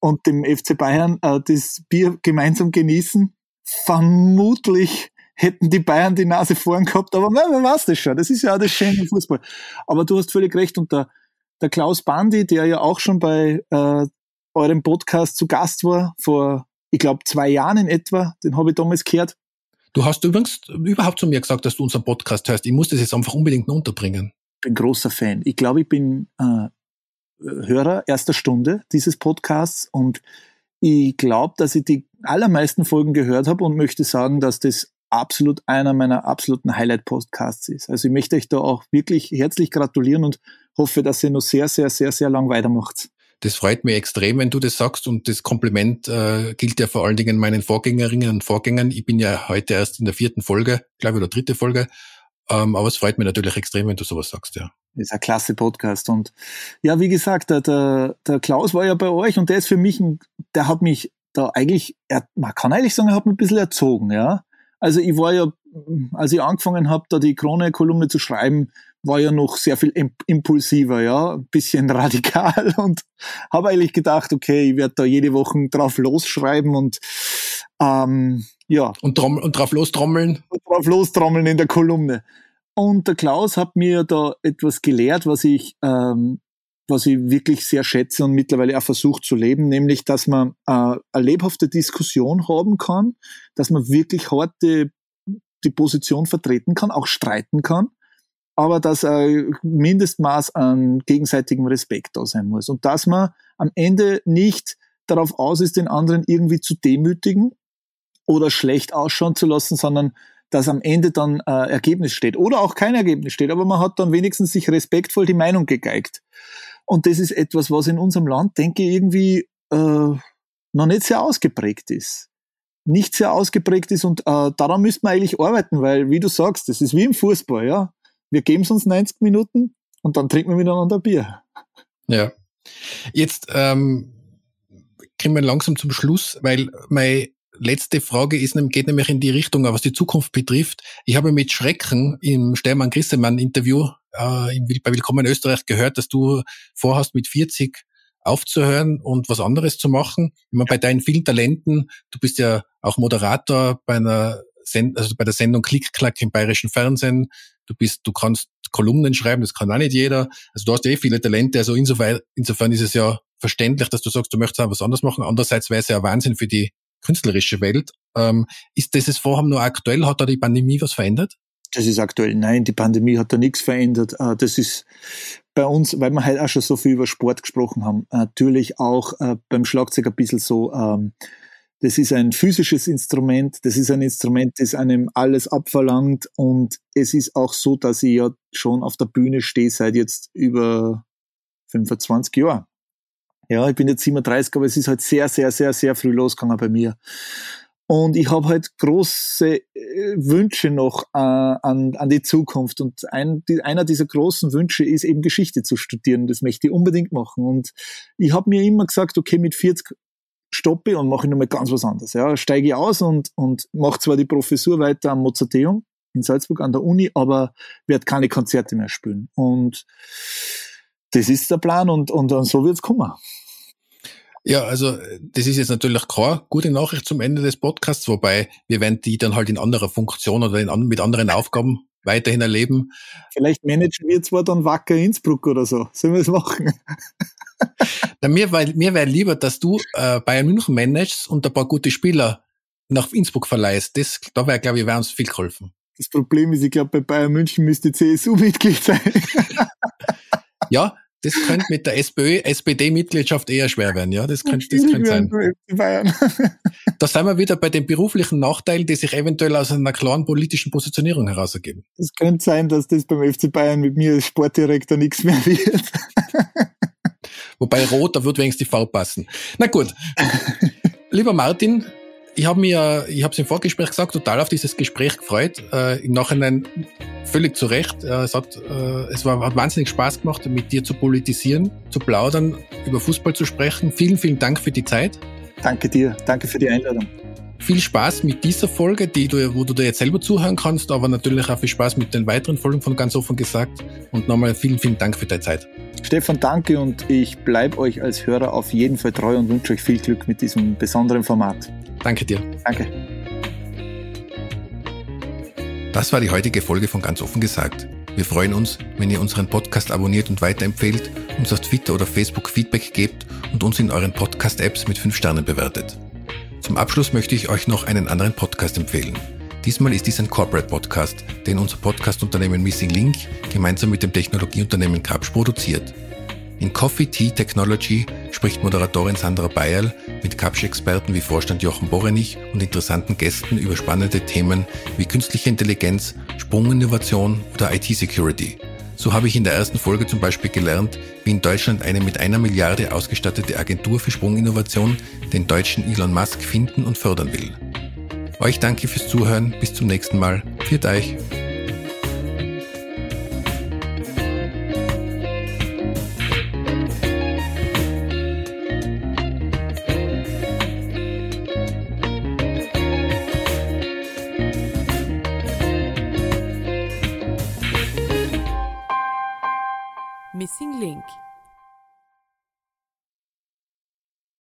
und dem FC Bayern äh, das Bier gemeinsam genießen. Vermutlich hätten die Bayern die Nase vorn gehabt, aber man, man weiß das schon. Das ist ja auch das Schöne im Fußball. Aber du hast völlig recht. Und der, der Klaus Bandi, der ja auch schon bei äh, eurem Podcast zu Gast war, vor ich glaube, zwei Jahren in etwa, den habe ich damals gehört. Du hast übrigens überhaupt zu mir gesagt, dass du unseren Podcast hörst. Ich muss das jetzt einfach unbedingt noch unterbringen. Bin großer Fan. Ich glaube, ich bin äh, Hörer erster Stunde dieses Podcasts und ich glaube, dass ich die allermeisten Folgen gehört habe und möchte sagen, dass das absolut einer meiner absoluten Highlight-Podcasts ist. Also ich möchte euch da auch wirklich herzlich gratulieren und hoffe, dass ihr noch sehr, sehr, sehr, sehr lang weitermacht. Das freut mich extrem, wenn du das sagst und das Kompliment äh, gilt ja vor allen Dingen meinen Vorgängerinnen und Vorgängern. Ich bin ja heute erst in der vierten Folge, glaube ich, oder dritte Folge. Ähm, aber es freut mich natürlich extrem, wenn du sowas sagst, ja. Ist ein klasse Podcast. Und ja, wie gesagt, der, der, der Klaus war ja bei euch und der ist für mich, ein, der hat mich da eigentlich, er, man kann eigentlich sagen, er hat mich ein bisschen erzogen, ja. Also ich war ja, als ich angefangen habe, da die Krone-Kolumne zu schreiben, war ja noch sehr viel impulsiver, ja, ein bisschen radikal und habe eigentlich gedacht, okay, ich werde da jede Woche drauf losschreiben und ähm, ja. Und, trommel, und drauf lostrommeln? Und drauf lostrommeln in der Kolumne. Und der Klaus hat mir da etwas gelehrt, was ich, ähm, was ich wirklich sehr schätze und mittlerweile auch versucht zu leben, nämlich, dass man äh, eine lebhafte Diskussion haben kann, dass man wirklich harte die Position vertreten kann, auch streiten kann aber dass ein Mindestmaß an gegenseitigem Respekt da sein muss und dass man am Ende nicht darauf aus ist, den anderen irgendwie zu demütigen oder schlecht ausschauen zu lassen, sondern dass am Ende dann äh, Ergebnis steht oder auch kein Ergebnis steht, aber man hat dann wenigstens sich respektvoll die Meinung gegeigt. Und das ist etwas, was in unserem Land, denke ich, irgendwie äh, noch nicht sehr ausgeprägt ist. Nicht sehr ausgeprägt ist und äh, daran müsste man eigentlich arbeiten, weil, wie du sagst, das ist wie im Fußball, ja wir geben es uns 90 Minuten und dann trinken wir miteinander Bier. Ja. Jetzt ähm, kommen wir langsam zum Schluss, weil meine letzte Frage ist, geht nämlich in die Richtung, was die Zukunft betrifft. Ich habe mit Schrecken im Stermann Grissemann Interview äh, bei Willkommen in Österreich gehört, dass du vorhast mit 40 aufzuhören und was anderes zu machen. Ich meine, bei deinen vielen Talenten, du bist ja auch Moderator bei einer Also bei der Sendung Klick-Klack im bayerischen Fernsehen. Du bist, du kannst Kolumnen schreiben, das kann auch nicht jeder. Also du hast eh viele Talente, also insofern, insofern ist es ja verständlich, dass du sagst, du möchtest auch was anderes machen. Andererseits wäre es ja Wahnsinn für die künstlerische Welt. Ähm, ist dieses Vorhaben nur aktuell? Hat da die Pandemie was verändert? Das ist aktuell. Nein, die Pandemie hat da nichts verändert. Äh, das ist bei uns, weil wir halt auch schon so viel über Sport gesprochen haben, natürlich auch äh, beim Schlagzeug ein bisschen so, ähm, das ist ein physisches Instrument, das ist ein Instrument, das einem alles abverlangt und es ist auch so, dass ich ja schon auf der Bühne stehe seit jetzt über 25 Jahren. Ja, ich bin jetzt 37, aber es ist halt sehr, sehr, sehr, sehr früh losgegangen bei mir. Und ich habe halt große äh, Wünsche noch äh, an, an die Zukunft. Und ein, die, einer dieser großen Wünsche ist eben Geschichte zu studieren. Das möchte ich unbedingt machen. Und ich habe mir immer gesagt, okay, mit 40 stoppe und mache nochmal ganz was anderes. Ja, steige ich aus und, und mache zwar die Professur weiter am Mozarteum in Salzburg an der Uni, aber werde keine Konzerte mehr spielen. Und das ist der Plan und, und, und so wird's kommen. Ja, also das ist jetzt natürlich klar, gute Nachricht zum Ende des Podcasts, wobei wir werden die dann halt in anderer Funktion oder in, mit anderen Aufgaben weiterhin erleben. Vielleicht managen wir zwar dann Wacker Innsbruck oder so. Sollen wir es machen? Na, mir wäre mir wär lieber, dass du äh, Bayern München managst und ein paar gute Spieler nach Innsbruck verleihst. Das, da wäre, glaube ich, wäre uns viel geholfen. Das Problem ist, ich glaube, bei Bayern München müsste CSU Mitglied sein. ja, das könnte mit der SPÖ, SPD-Mitgliedschaft eher schwer werden, ja. Das könnte, das könnte sein. da sind wir wieder bei den beruflichen Nachteilen, die sich eventuell aus einer klaren politischen Positionierung heraus ergeben. Es könnte sein, dass das beim FC Bayern mit mir als Sportdirektor nichts mehr wird. Wobei rot, da wird wenigstens die V passen. Na gut. Lieber Martin, ich habe mir, ich habe es im Vorgespräch gesagt, total auf dieses Gespräch gefreut. Äh, Im Nachhinein völlig zu Recht. Äh, es hat, äh, es war, hat wahnsinnig Spaß gemacht, mit dir zu politisieren, zu plaudern, über Fußball zu sprechen. Vielen, vielen Dank für die Zeit. Danke dir. Danke für die Einladung. Viel Spaß mit dieser Folge, die du, wo du dir jetzt selber zuhören kannst, aber natürlich auch viel Spaß mit den weiteren Folgen von ganz offen gesagt. Und nochmal vielen, vielen Dank für deine Zeit. Stefan, danke und ich bleibe euch als Hörer auf jeden Fall treu und wünsche euch viel Glück mit diesem besonderen Format. Danke dir. Danke. Das war die heutige Folge von Ganz offen gesagt. Wir freuen uns, wenn ihr unseren Podcast abonniert und weiterempfehlt, uns auf Twitter oder Facebook Feedback gebt und uns in euren Podcast-Apps mit 5 Sternen bewertet. Zum Abschluss möchte ich euch noch einen anderen Podcast empfehlen. Diesmal ist dies ein Corporate Podcast, den unser Podcast-Unternehmen Missing Link gemeinsam mit dem Technologieunternehmen Kapsch produziert. In Coffee Tea Technology spricht Moderatorin Sandra Bayerl mit Kapsch-Experten wie Vorstand Jochen Borenich und interessanten Gästen über spannende Themen wie künstliche Intelligenz, Sprunginnovation oder IT-Security. So habe ich in der ersten Folge zum Beispiel gelernt, wie in Deutschland eine mit einer Milliarde ausgestattete Agentur für Sprunginnovation den deutschen Elon Musk finden und fördern will. Euch danke fürs Zuhören, bis zum nächsten Mal. Viert euch!